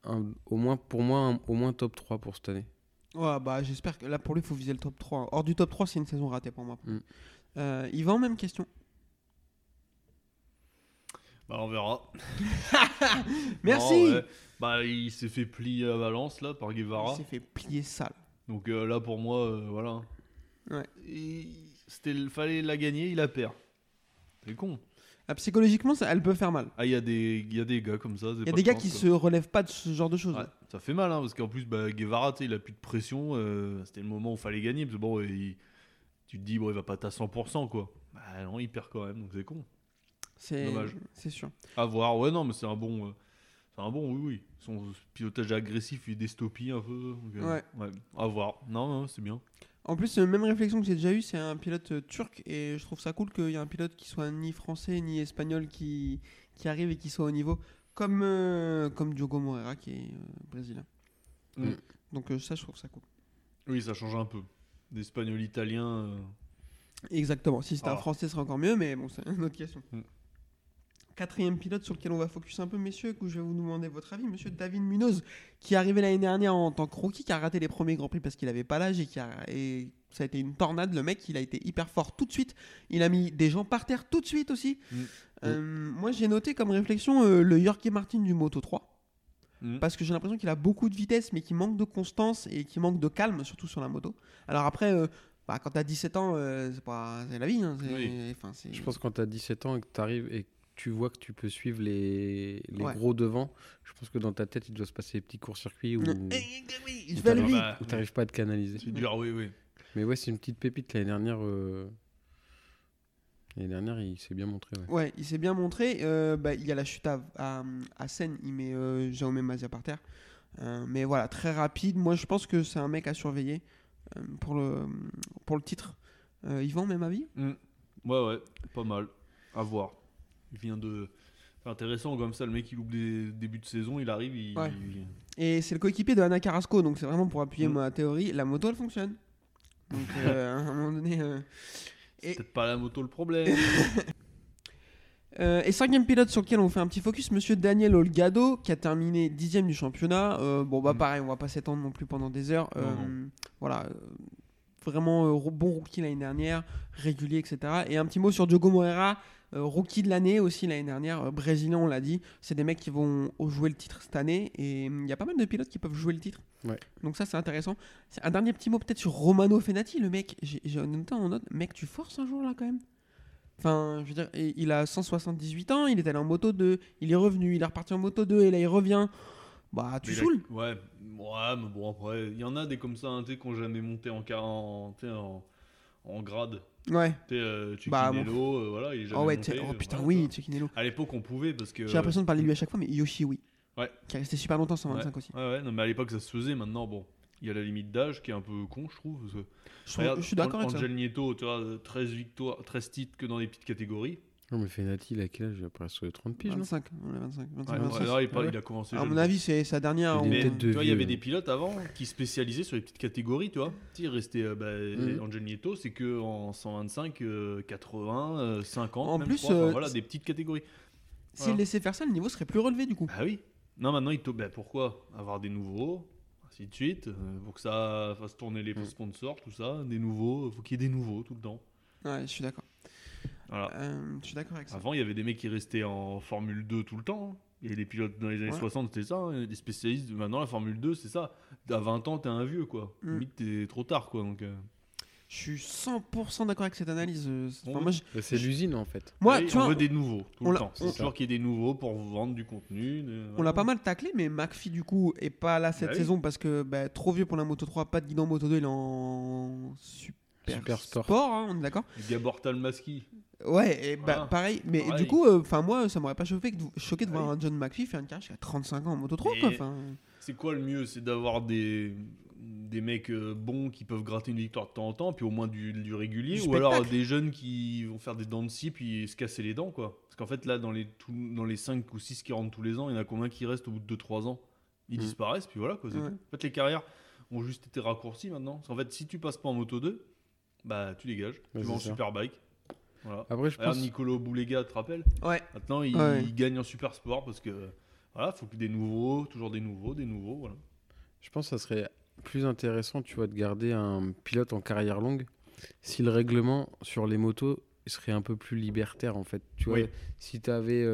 Speaker 3: un- au moins, pour moi, un- au moins top 3 pour cette année.
Speaker 2: Ouais, bah, J'espère que là, pour lui, il faut viser le top 3. Hors du top 3, c'est une saison ratée pour moi.
Speaker 3: Mm.
Speaker 2: Euh, Yvan, même question.
Speaker 4: Bah, on verra.
Speaker 2: Merci
Speaker 4: Non, ouais. Bah, il s'est fait plier à Valence, là, par
Speaker 2: Il
Speaker 4: Guevara.
Speaker 2: s'est fait plier sale.
Speaker 4: Donc euh, là, pour moi, euh, voilà.
Speaker 2: Ouais.
Speaker 4: Et C'était, il fallait la gagner, il la perd. C'est con.
Speaker 2: Ah, psychologiquement, ça, elle peut faire mal.
Speaker 4: Ah, il y, a des- il y a des gars comme ça.
Speaker 2: Il y a des gars qui se relèvent pas de ce genre de choses.
Speaker 4: Ouais, ça fait mal, hein, parce qu'en plus, bah, Guevara, tu sais, il a plus de pression. euh, c'était le moment où il fallait gagner. Parce que bon, il- tu te dis, bon, il va pas à 100%, quoi. Bah non, il perd quand même, donc c'est con.
Speaker 2: C'est
Speaker 4: Dommage.
Speaker 2: c'est sûr.
Speaker 4: À voir, ouais, non, mais c'est un bon. euh, c'est un bon, oui, oui. Son pilotage agressif, il dystopie un peu. donc, euh,
Speaker 2: Ouais.
Speaker 4: À voir. Non, non, c'est bien.
Speaker 2: En plus, même réflexion que j'ai déjà eue, c'est un pilote euh, turc et je trouve ça cool qu'il y ait un pilote qui soit ni français ni espagnol qui, qui arrive et qui soit au niveau, comme, euh, comme Diogo Moreira qui est euh, brésilien.
Speaker 4: Mm.
Speaker 2: Donc euh, ça, je trouve ça cool.
Speaker 4: Oui, ça change un peu. D'espagnol italien.
Speaker 2: Exactement. Si c'était un
Speaker 4: Ah.
Speaker 2: français, ce serait encore mieux, mais bon, c'est une autre question.
Speaker 4: Mm.
Speaker 2: Quatrième pilote sur lequel on va focus un peu, messieurs, que je vais vous demander votre avis, monsieur David Munoz, qui est arrivé l'année dernière en tant que rookie, qui a raté les premiers Grands Prix parce qu'il avait pas l'âge et qui a et ça a été une tornade. Le mec, il a été hyper fort tout de suite. Il a mis des gens par terre tout de suite aussi.
Speaker 4: Mm.
Speaker 2: Euh, moi, j'ai noté comme réflexion euh, le Yorkie Martin du Moto 3.
Speaker 4: Mm.
Speaker 2: Parce que j'ai l'impression qu'il a beaucoup de vitesse, mais qu'il manque de constance et qu'il manque de calme, surtout sur la moto. Alors après, euh, bah, quand t'as 17 ans, euh, c'est pas la vie. hein,
Speaker 4: Oui.
Speaker 3: Je pense que quand tu as 17 ans et que tu arrives et que tu vois que tu peux suivre les, les
Speaker 2: Ouais.
Speaker 3: gros devant, je pense que dans ta tête, il doit se passer des petits courts-circuits où,
Speaker 2: oui,
Speaker 4: bah,
Speaker 3: tu n'arrives pas à te canaliser.
Speaker 4: c'est dur, oui, oui.
Speaker 3: Mais ouais, c'est une petite pépite l'année dernière. euh, L'année dernière, il s'est bien montré. Ouais.
Speaker 2: Ouais, il s'est bien montré. Euh, bah, il y a la chute à, à, à Seine, il met euh, Jaume Mazia par terre. Euh, mais voilà, très rapide. Moi, je pense que c'est un mec à surveiller. pour, le, pour le titre. Euh, Yvan, même avis?
Speaker 4: Mm. Ouais, ouais, pas mal. À voir. Il vient de. Intéressant comme ça, le mec il loupe des débuts de saison, il arrive, il.
Speaker 2: Ouais. Et c'est le coéquipier de Anna Carrasco, donc c'est vraiment pour appuyer
Speaker 4: Mm.
Speaker 2: ma théorie. La moto, elle fonctionne. Donc euh, à un moment donné. euh,
Speaker 4: C'est
Speaker 2: Et-
Speaker 4: peut-être pas la moto le problème.
Speaker 2: Euh, et cinquième pilote sur lequel on fait un petit focus, monsieur Daniel Olgado, qui a terminé dixième du championnat. Euh, bon, bah
Speaker 4: Mm.
Speaker 2: pareil, on va pas s'étendre non plus pendant des heures. Euh,
Speaker 4: non.
Speaker 2: Voilà, vraiment bon rookie l'année dernière, régulier, etc. Et un petit mot sur Diogo Moreira, rookie de l'année aussi l'année dernière, euh, brésilien, on l'a dit. C'est des mecs qui vont jouer le titre cette année. Et hum, il y a pas mal de pilotes qui peuvent jouer le titre.
Speaker 3: Ouais.
Speaker 2: Donc ça, c'est intéressant. Un dernier petit mot peut-être sur Romano Fenati, le mec. J'ai j'ai noté en note, mec, tu forces un jour là quand même Enfin, je veux dire, il a 178 ans, il est allé en moto 2, il est revenu, il est reparti en moto 2 et là il revient. Bah, tu
Speaker 4: Mais il a-
Speaker 2: saoules.
Speaker 4: Ouais, ouais, mais bon, après, il y en a des comme ça, hein, tu sais, qui n'ont jamais monté en, en, en, en grade.
Speaker 2: Ouais.
Speaker 4: Euh,
Speaker 2: Bah,
Speaker 4: Chiquinello, euh, voilà, il est jamais
Speaker 2: Oh ouais,
Speaker 4: monté.
Speaker 2: oh putain,
Speaker 4: voilà,
Speaker 2: oui.
Speaker 4: À l'époque, on pouvait parce que.
Speaker 2: J'ai l'impression de parler de lui à chaque fois, mais Yoshi, oui.
Speaker 4: Ouais.
Speaker 2: Qui est resté super longtemps 125 aussi.
Speaker 4: Ouais, ouais, non, mais à l'époque, ça se faisait. Maintenant, bon, il y a la limite d'âge qui est un peu con, je trouve. parce que-
Speaker 2: Je,
Speaker 4: Regarde,
Speaker 2: je suis d'accord avec ça.
Speaker 4: Angel Nieto, tu vois, 13 victoires, 13 titres que dans les petites catégories.
Speaker 3: Non, mais Fenati, il a quel âge? Il a presque 30 piges, non?
Speaker 2: 25, on est 25, 25,
Speaker 4: Ouais,
Speaker 2: 26.
Speaker 4: ouais, là, il, par-
Speaker 3: ouais.
Speaker 4: il a commencé.
Speaker 2: À
Speaker 4: jeune.
Speaker 2: mon avis, c'est sa dernière.
Speaker 3: Il
Speaker 2: en-
Speaker 3: de
Speaker 4: Tu vois, il y avait des pilotes avant qui spécialisaient sur les petites catégories, tu vois. Il restait euh, bah,
Speaker 2: Mm.
Speaker 4: Angel Nieto, c'est que en 125, euh, 80, euh, 50,
Speaker 2: En
Speaker 4: même,
Speaker 2: plus.
Speaker 4: Enfin,
Speaker 2: euh,
Speaker 4: voilà, des petites catégories.
Speaker 2: S'il
Speaker 4: Voilà.
Speaker 2: laissait faire ça, le niveau serait plus relevé du coup.
Speaker 4: Ah oui. Non, maintenant, il bah, pourquoi Avoir des nouveaux, ainsi de suite, euh, pour que ça fasse tourner les
Speaker 3: Mm.
Speaker 4: sponsors, tout ça, des nouveaux, faut qu'il y ait des nouveaux tout le temps.
Speaker 2: Ouais, je suis d'accord.
Speaker 4: Voilà.
Speaker 2: Euh, je suis d'accord avec ça.
Speaker 4: Avant, il y avait des mecs qui restaient en Formule 2 tout le temps. hein. Il y avait des pilotes dans les années
Speaker 2: Ouais.
Speaker 4: 60, c'était ça. hein, Des spécialistes. Maintenant, la Formule 2, c'est ça. À 20 ans, t'es un vieux, quoi.
Speaker 2: Mm.
Speaker 4: Limite, t'es trop tard, quoi. Donc, euh,
Speaker 2: Je suis 100% d'accord avec cette analyse. euh, c'est- enfin, je-
Speaker 3: Bah, C'est l'usine, en fait.
Speaker 2: moi,
Speaker 4: et
Speaker 2: tu
Speaker 4: on
Speaker 2: vois,
Speaker 4: veut des nouveaux tout
Speaker 2: on
Speaker 4: le temps. C'est sûr qu'il y ait des nouveaux pour vous vendre du contenu. de-
Speaker 2: on l'a pas mal taclé, mais McPhee du coup est pas là cette
Speaker 4: Bah oui.
Speaker 2: saison parce que bah, trop vieux pour la Moto 3, pas de guidon Moto 2, il est en super,
Speaker 3: Super sport.
Speaker 2: hein, on est d'accord
Speaker 4: Gabor Talmaski.
Speaker 2: Ouais, et bah, pareil. Mais
Speaker 4: Pareil.
Speaker 2: du coup, enfin moi, ça m'aurait pas choqué, que de- choqué de voir un John McPhee faire une carrière jusqu'à 35 ans en Moto 3.
Speaker 4: Mais-
Speaker 2: Quoi, enfin,
Speaker 4: C'est quoi le mieux? C'est d'avoir des, des mecs euh, bons qui peuvent gratter une victoire de temps en temps, puis au moins du, du régulier,
Speaker 2: Du
Speaker 4: ou alors des jeunes qui vont faire des dents de scie puis se casser les dents, quoi. Parce qu'en fait, là, dans les, tout- dans les 5 ou 6 qui rentrent tous les ans, il y en a combien qui restent au bout de 2-3 ans? Ils
Speaker 3: Mm.
Speaker 4: disparaissent, puis voilà, quoi. c'est
Speaker 2: Ouais.
Speaker 4: tout. En fait, les carrières ont juste été raccourcies maintenant. Parce qu'en fait, si tu passes pas en moto 2, bah tu dégages. Tu vas en
Speaker 3: c'est ça.
Speaker 4: superbike. Voilà.
Speaker 3: Après, je
Speaker 4: Regarde
Speaker 3: pense.
Speaker 4: Nicolo Boulega, tu te rappelles
Speaker 2: ouais.
Speaker 4: Maintenant, il,
Speaker 2: Ouais.
Speaker 4: il gagne en super sport parce que voilà, faut que des nouveaux, toujours des nouveaux, des nouveaux, voilà.
Speaker 3: Je pense que ça serait plus intéressant, tu vois, de garder un pilote en carrière longue si le règlement sur les motos serait un peu plus libertaire, en fait. Tu vois,
Speaker 4: Oui.
Speaker 3: si tu avais,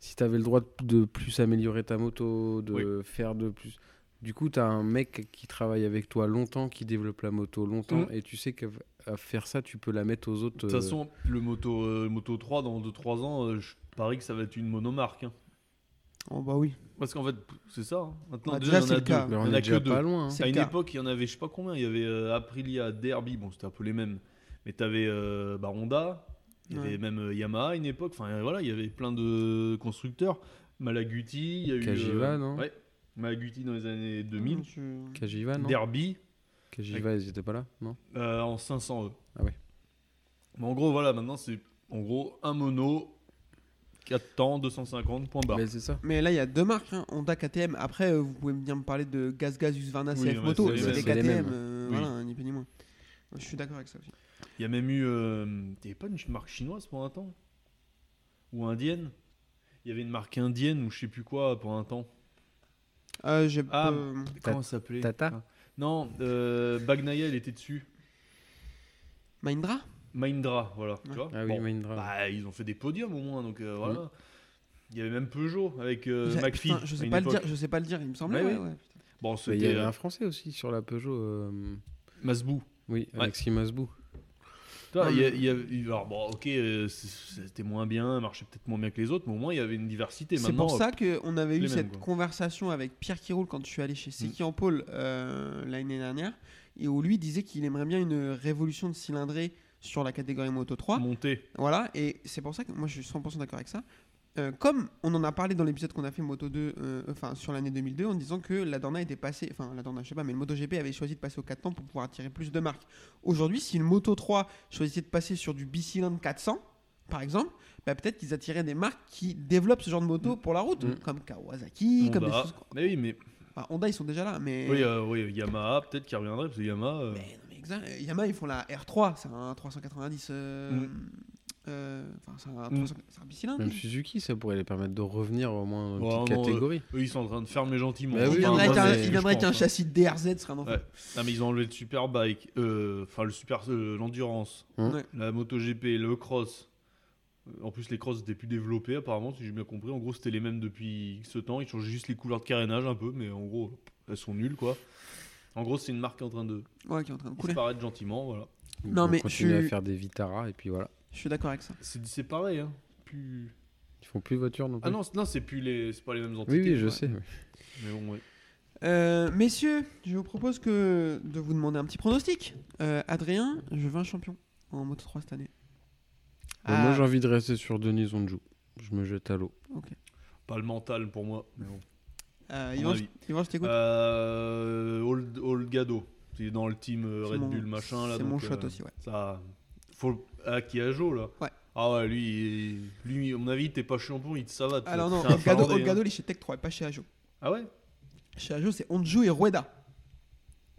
Speaker 3: si avais le droit de, de plus améliorer ta moto, de faire de plus. Du coup, tu as un mec qui travaille avec toi longtemps, qui développe la moto longtemps,
Speaker 4: Mhm.
Speaker 3: et tu sais qu'à faire ça, tu peux la mettre aux autres.
Speaker 4: De toute
Speaker 3: euh,
Speaker 4: façon, le moto, euh, moto 3, dans 2-3 ans, euh, je parie que ça va être une monomarque. hein.
Speaker 2: Oh bah oui.
Speaker 4: Parce qu'en fait, c'est ça. hein. Maintenant,
Speaker 2: Bah,
Speaker 4: déjà,
Speaker 2: déjà, c'est
Speaker 4: a
Speaker 2: le cas.
Speaker 4: deux.
Speaker 3: on
Speaker 4: a
Speaker 3: déjà
Speaker 4: que deux.
Speaker 3: pas loin. hein.
Speaker 2: C'est
Speaker 4: À une
Speaker 2: cas.
Speaker 4: époque, il y en avait, je sais pas combien. Il y avait euh, Aprilia, Derby, bon, c'était un peu les mêmes. Mais tu avais Honda, il y avait même euh, Yamaha à une époque. Enfin, voilà, il y avait plein de constructeurs. Malaguti, il y a eu.
Speaker 3: Cagiva,
Speaker 4: euh,
Speaker 3: non?
Speaker 4: Ouais. Malaguti dans les années 2000.
Speaker 2: Je-
Speaker 3: Kajiva, non
Speaker 4: Derby,
Speaker 3: Kajiva, ils étaient pas là Non
Speaker 4: Euh, en 500 E.
Speaker 3: Ah ouais.
Speaker 4: Mais en gros, voilà, maintenant c'est en gros un mono, 4 temps, 250, point barre.
Speaker 3: Mais c'est ça.
Speaker 2: Mais là, il y a deux marques, hein, Honda, KTM. Après, euh, vous pouvez bien me parler de Gaz Gaz, Husqvarna,
Speaker 4: Oui,
Speaker 2: CF Moto.
Speaker 4: c'est
Speaker 2: des KTM,
Speaker 3: mêmes.
Speaker 2: euh,
Speaker 4: Oui.
Speaker 2: voilà, ni plus ni moins. Je suis d'accord avec ça aussi.
Speaker 4: Il y a même eu. Euh, il pas une marque chinoise pour un temps? Ou indienne? Il y avait une marque indienne ou je sais plus quoi pour un temps.
Speaker 2: Euh, j'ai
Speaker 4: Ah,
Speaker 2: euh,
Speaker 4: Comment ça s'appelait
Speaker 3: Tata
Speaker 4: Ah. Non, euh, Bagnaia, elle était dessus.
Speaker 2: Mahindra?
Speaker 4: Mahindra, voilà. Tu
Speaker 2: Ouais.
Speaker 4: vois
Speaker 3: Ah oui,
Speaker 4: Bon,
Speaker 3: Mahindra.
Speaker 4: bah, ils ont fait des podiums au moins, donc euh, voilà. Il y avait même Peugeot avec euh, McPhee.
Speaker 2: putain, je sais pas le dire, je sais pas le dire, il me semblait.
Speaker 4: Ouais,
Speaker 2: ouais,
Speaker 4: oui.
Speaker 2: ouais, putain.
Speaker 4: Bon,
Speaker 3: Il y avait un Français aussi sur la Peugeot. euh,
Speaker 4: Masbou.
Speaker 3: Oui,
Speaker 4: Ouais.
Speaker 3: Alexis Masbou.
Speaker 2: Non,
Speaker 4: il y y alors bon, ok, euh, c'était moins bien, marchait peut-être moins bien que les autres, mais au moins il y avait une diversité.
Speaker 2: C'est pour ça qu'on avait eu
Speaker 4: mêmes,
Speaker 2: cette
Speaker 4: quoi. Mm.
Speaker 2: conversation avec Pierre Kiroul quand je suis allé chez Seki en Pôle euh, l'année dernière, et où lui disait qu'il aimerait bien une révolution de cylindrée sur la catégorie Moto 3.
Speaker 4: monter.
Speaker 2: Voilà, et c'est pour ça que moi je suis 100% d'accord avec ça. Euh, comme on en a parlé dans l'épisode qu'on a fait Moto 2, euh, enfin sur l'année 2002, en disant que la Dorna était passée, enfin la Dorna, je sais pas, mais le MotoGP avait choisi de passer au 4 temps pour pouvoir attirer plus de marques. Aujourd'hui, si une Moto 3 choisissait de passer sur du Biciland 400, par exemple, bah, peut-être qu'ils attiraient des marques qui développent ce genre de moto pour la route,
Speaker 3: Mm.
Speaker 2: comme Kawasaki, comme des choses.
Speaker 4: Mais oui, mais
Speaker 2: Enfin, Honda, ils sont déjà là, mais.
Speaker 4: oui, euh, oui, Yamaha peut-être qui reviendrait parce que Yamaha.
Speaker 2: Mais non, mais exact. Yamaha, ils font la R3, c'est un 390. euh,
Speaker 4: Mm.
Speaker 2: Euh, Enfin, c'est un,
Speaker 4: Mm.
Speaker 2: 300 c'est un bicylindre.
Speaker 3: Même Suzuki, ça pourrait les permettre de revenir au moins dans une
Speaker 4: Ouais,
Speaker 3: petite
Speaker 4: non,
Speaker 3: catégorie.
Speaker 4: Eux, ils sont en train de fermer gentiment.
Speaker 3: Bah
Speaker 2: il
Speaker 3: oui,
Speaker 2: un, il
Speaker 4: je
Speaker 2: viendrait avec un
Speaker 4: pense, hein.
Speaker 2: châssis DRZ, ce serait un enfer.
Speaker 4: Ouais. Non, mais ils ont enlevé le Superbike, euh, enfin le super, euh, l'endurance,
Speaker 3: Hum.
Speaker 2: Ouais.
Speaker 4: la MotoGP, le cross. En plus, les crosses étaient plus développés apparemment, si j'ai bien compris. En gros, c'était les mêmes depuis ce temps. Ils changeaient juste les couleurs de carénage un peu, mais en gros, elles sont nulles quoi. En gros, c'est une marque qui est en train de
Speaker 2: Ouais, qui est en train de couler.
Speaker 4: disparaître gentiment. Voilà.
Speaker 3: Ils
Speaker 2: Non, mais
Speaker 3: continuer
Speaker 2: je suis-
Speaker 3: à faire des Vitara et puis voilà.
Speaker 2: Je suis d'accord avec ça.
Speaker 4: C'est pareil, hein. Plus...
Speaker 3: Ils font plus de voitures non plus.
Speaker 4: Ah non, non, c'est plus les, c'est pas les mêmes entités.
Speaker 3: oui, oui, je
Speaker 4: ouais.
Speaker 3: sais. oui.
Speaker 4: Mais bon, ouais.
Speaker 2: Euh, messieurs, je vous propose que de vous demander un petit pronostic. Euh, Adrien, je veux un champion en Moto 3 cette année.
Speaker 3: Moi,
Speaker 2: Ah,
Speaker 3: j'ai envie de rester sur Denis Onjou. Je me jette à l'eau.
Speaker 4: Pas le mental pour moi. Mais bon.
Speaker 2: euh, Yvan, je- t'écoute.
Speaker 4: Euh, Old, Old Gado. C'est dans le team euh, Red
Speaker 2: mon-
Speaker 4: Bull machin là.
Speaker 2: C'est mon shot
Speaker 4: euh,
Speaker 2: aussi, ouais.
Speaker 4: Ça. Faut... Ah, qui a Jo là
Speaker 2: Ouais.
Speaker 4: Ah ouais, lui, lui, à mon avis, t'es pas champion, il te savate.
Speaker 2: Alors non,
Speaker 4: C'est Finlandais,
Speaker 2: Olgado,
Speaker 4: hein.
Speaker 2: il est chez Tech 3 et pas chez Ajo.
Speaker 4: Ah ouais?
Speaker 2: Chez Ajo, c'est Onju et Rueda.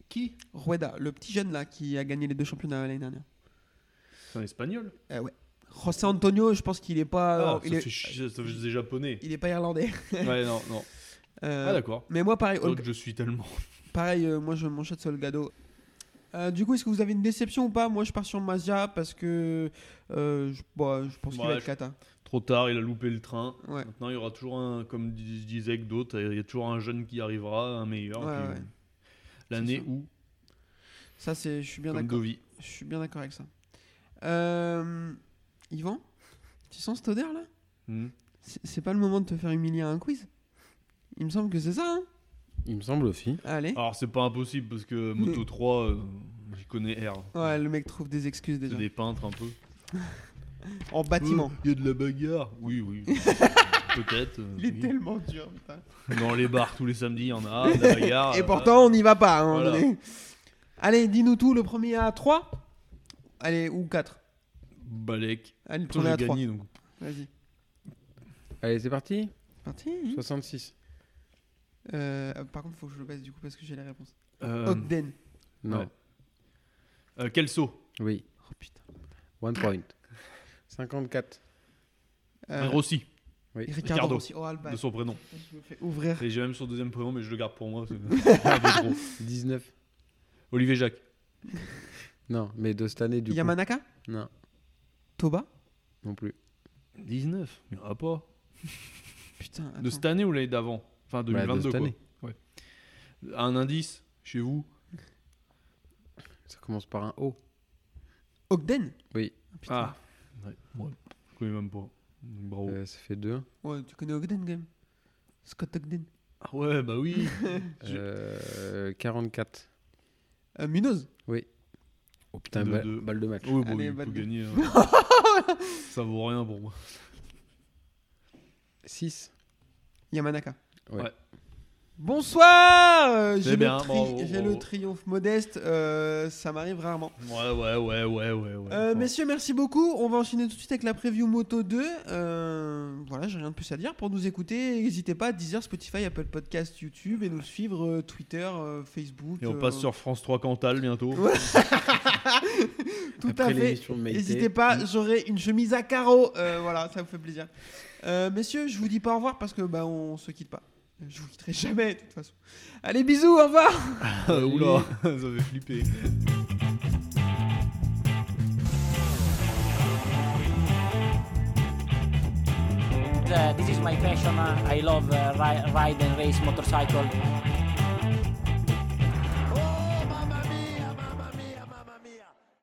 Speaker 4: Qui?
Speaker 2: Rueda, le petit jeune là qui a gagné les deux championnats l'année dernière.
Speaker 4: C'est un espagnol?
Speaker 2: Euh, ouais. José Antonio, je pense qu'il est pas,
Speaker 4: Ah,
Speaker 2: euh, il,
Speaker 4: ça,
Speaker 2: est,
Speaker 4: fait chier, ça fait des japonais.
Speaker 2: il est pas irlandais.
Speaker 4: ouais, non, non.
Speaker 2: Euh,
Speaker 4: Ah d'accord.
Speaker 2: mais moi, pareil,
Speaker 4: C'est
Speaker 2: Olga-
Speaker 4: je suis tellement.
Speaker 2: pareil euh, moi je m'enchaîne sur Olgado. Euh, du coup, est-ce que vous avez une déception ou pas? Moi, je pars sur Mazia parce que euh, je, bon, je pense qu'il
Speaker 4: Ouais,
Speaker 2: va être
Speaker 4: je-
Speaker 2: cata.
Speaker 4: Trop tard, il a loupé le train.
Speaker 2: Ouais.
Speaker 4: Maintenant, il y aura toujours un, comme je disais avec d'autres, il y a toujours un jeune qui arrivera, un meilleur.
Speaker 2: Ouais.
Speaker 4: L'année où,
Speaker 2: Ça, c'est, je suis bien d'accord. Je suis bien d'accord avec ça. Euh, Yvan, tu sens cette odeur là?
Speaker 4: Hmm.
Speaker 2: c'est pas le moment de te faire humilier à un quiz? Il me semble que c'est ça. Hein
Speaker 3: Il me semble aussi.
Speaker 2: Allez.
Speaker 4: Alors, c'est pas impossible parce que Moto 3, euh, j'y connais R.
Speaker 2: Ouais, le mec trouve des excuses
Speaker 4: C'est
Speaker 2: déjà.
Speaker 4: des peintres un peu.
Speaker 2: En bâtiment.
Speaker 4: Il y a de la bagarre. Oui, oui. Peut-être. euh,
Speaker 2: Il est
Speaker 4: oui.
Speaker 2: tellement dur, putain.
Speaker 4: Dans les bars tous les samedis, il y en a. de la bagarre.
Speaker 2: Et
Speaker 4: euh,
Speaker 2: pourtant, on n'y va pas. hein,
Speaker 4: Voilà.
Speaker 2: donné. Allez, dis-nous tout. Le premier à 3 Allez, ou 4
Speaker 4: Balek.
Speaker 2: Allez, le
Speaker 4: Toi,
Speaker 2: premier
Speaker 4: j'ai
Speaker 2: à 3.
Speaker 4: gagné donc.
Speaker 2: Vas-y.
Speaker 3: Allez, c'est parti.
Speaker 2: Parti.
Speaker 3: 66.
Speaker 2: Euh, par contre, faut que je le baisse du coup parce que j'ai les réponses.
Speaker 4: Euh,
Speaker 2: Ogden.
Speaker 3: Non.
Speaker 4: Ouais. euh, Kelso.
Speaker 3: Oui.
Speaker 2: Oh putain.
Speaker 3: One point. 54.
Speaker 2: Euh,
Speaker 4: Rossi.
Speaker 3: Oui.
Speaker 2: Ricardo,
Speaker 4: Ricardo.
Speaker 2: Rossi. Oh, Alba.
Speaker 4: De son prénom.
Speaker 2: Je me fais ouvrir.
Speaker 4: Et j'ai même son deuxième prénom, mais je le garde pour moi. c'est- un peu trop.
Speaker 3: 19.
Speaker 4: Olivier Jacques.
Speaker 3: Non, mais de cette année, du
Speaker 2: Yamanaka
Speaker 3: coup. Non,
Speaker 2: Toba
Speaker 3: non plus.
Speaker 4: 19. Il n'y en a pas.
Speaker 2: Putain.
Speaker 4: De cette année ou l'année d'avant? Enfin,
Speaker 3: Bah, de
Speaker 4: 2022
Speaker 3: cette
Speaker 4: quoi.
Speaker 3: année.
Speaker 4: Ouais. Un indice chez vous
Speaker 3: Ça commence par un O.
Speaker 2: Ogden
Speaker 3: Oui.
Speaker 2: Ah, putain.
Speaker 4: Ah. Ouais. Je connais même pas. Bravo.
Speaker 3: Euh, ça fait 2.
Speaker 2: Ouais, tu connais Ogden quand même. Scott Ogden.
Speaker 4: Ah ouais, bah oui. Je-
Speaker 3: Euh, 44.
Speaker 2: Euh, Munoz.
Speaker 3: Oh putain,
Speaker 4: De-
Speaker 3: ba-
Speaker 4: de-
Speaker 3: balle de match.
Speaker 4: Oui, bah,
Speaker 2: Allez,
Speaker 4: il
Speaker 2: balle
Speaker 4: faut
Speaker 2: de-
Speaker 4: gagner. hein. Ça vaut rien pour moi.
Speaker 3: 6.
Speaker 2: Yamanaka.
Speaker 3: Ouais.
Speaker 4: Ouais.
Speaker 2: Bonsoir euh, J'ai le, tri- le triomphe modeste, euh, ça m'arrive rarement.
Speaker 4: Ouais, ouais, ouais, ouais, ouais. ouais.
Speaker 2: Euh,
Speaker 4: Enfin,
Speaker 2: messieurs, merci beaucoup. On va enchaîner tout de suite avec la preview Moto 2. Euh, voilà, j'ai rien de plus à dire. Pour nous écouter, n'hésitez pas à Deezer, Spotify, Apple Podcast, YouTube et nous suivre euh, Twitter, euh, Facebook.
Speaker 4: Et on
Speaker 2: euh,
Speaker 4: passe sur France 3 Cantal bientôt.
Speaker 2: Ouais. Tout
Speaker 3: Après
Speaker 2: à fait. N'hésitez pas, j'aurai une chemise à carreaux. Euh, voilà, ça me fait plaisir. Euh, messieurs, je vous dis pas au revoir parce que bah on se quitte pas. Je vous quitterai jamais de toute façon. Allez, bisous, au revoir.
Speaker 4: Euh, Oula, ça fait flipper.
Speaker 1: Uh, this is my passion. Uh, I love uh, ri- ride and race motorcycle.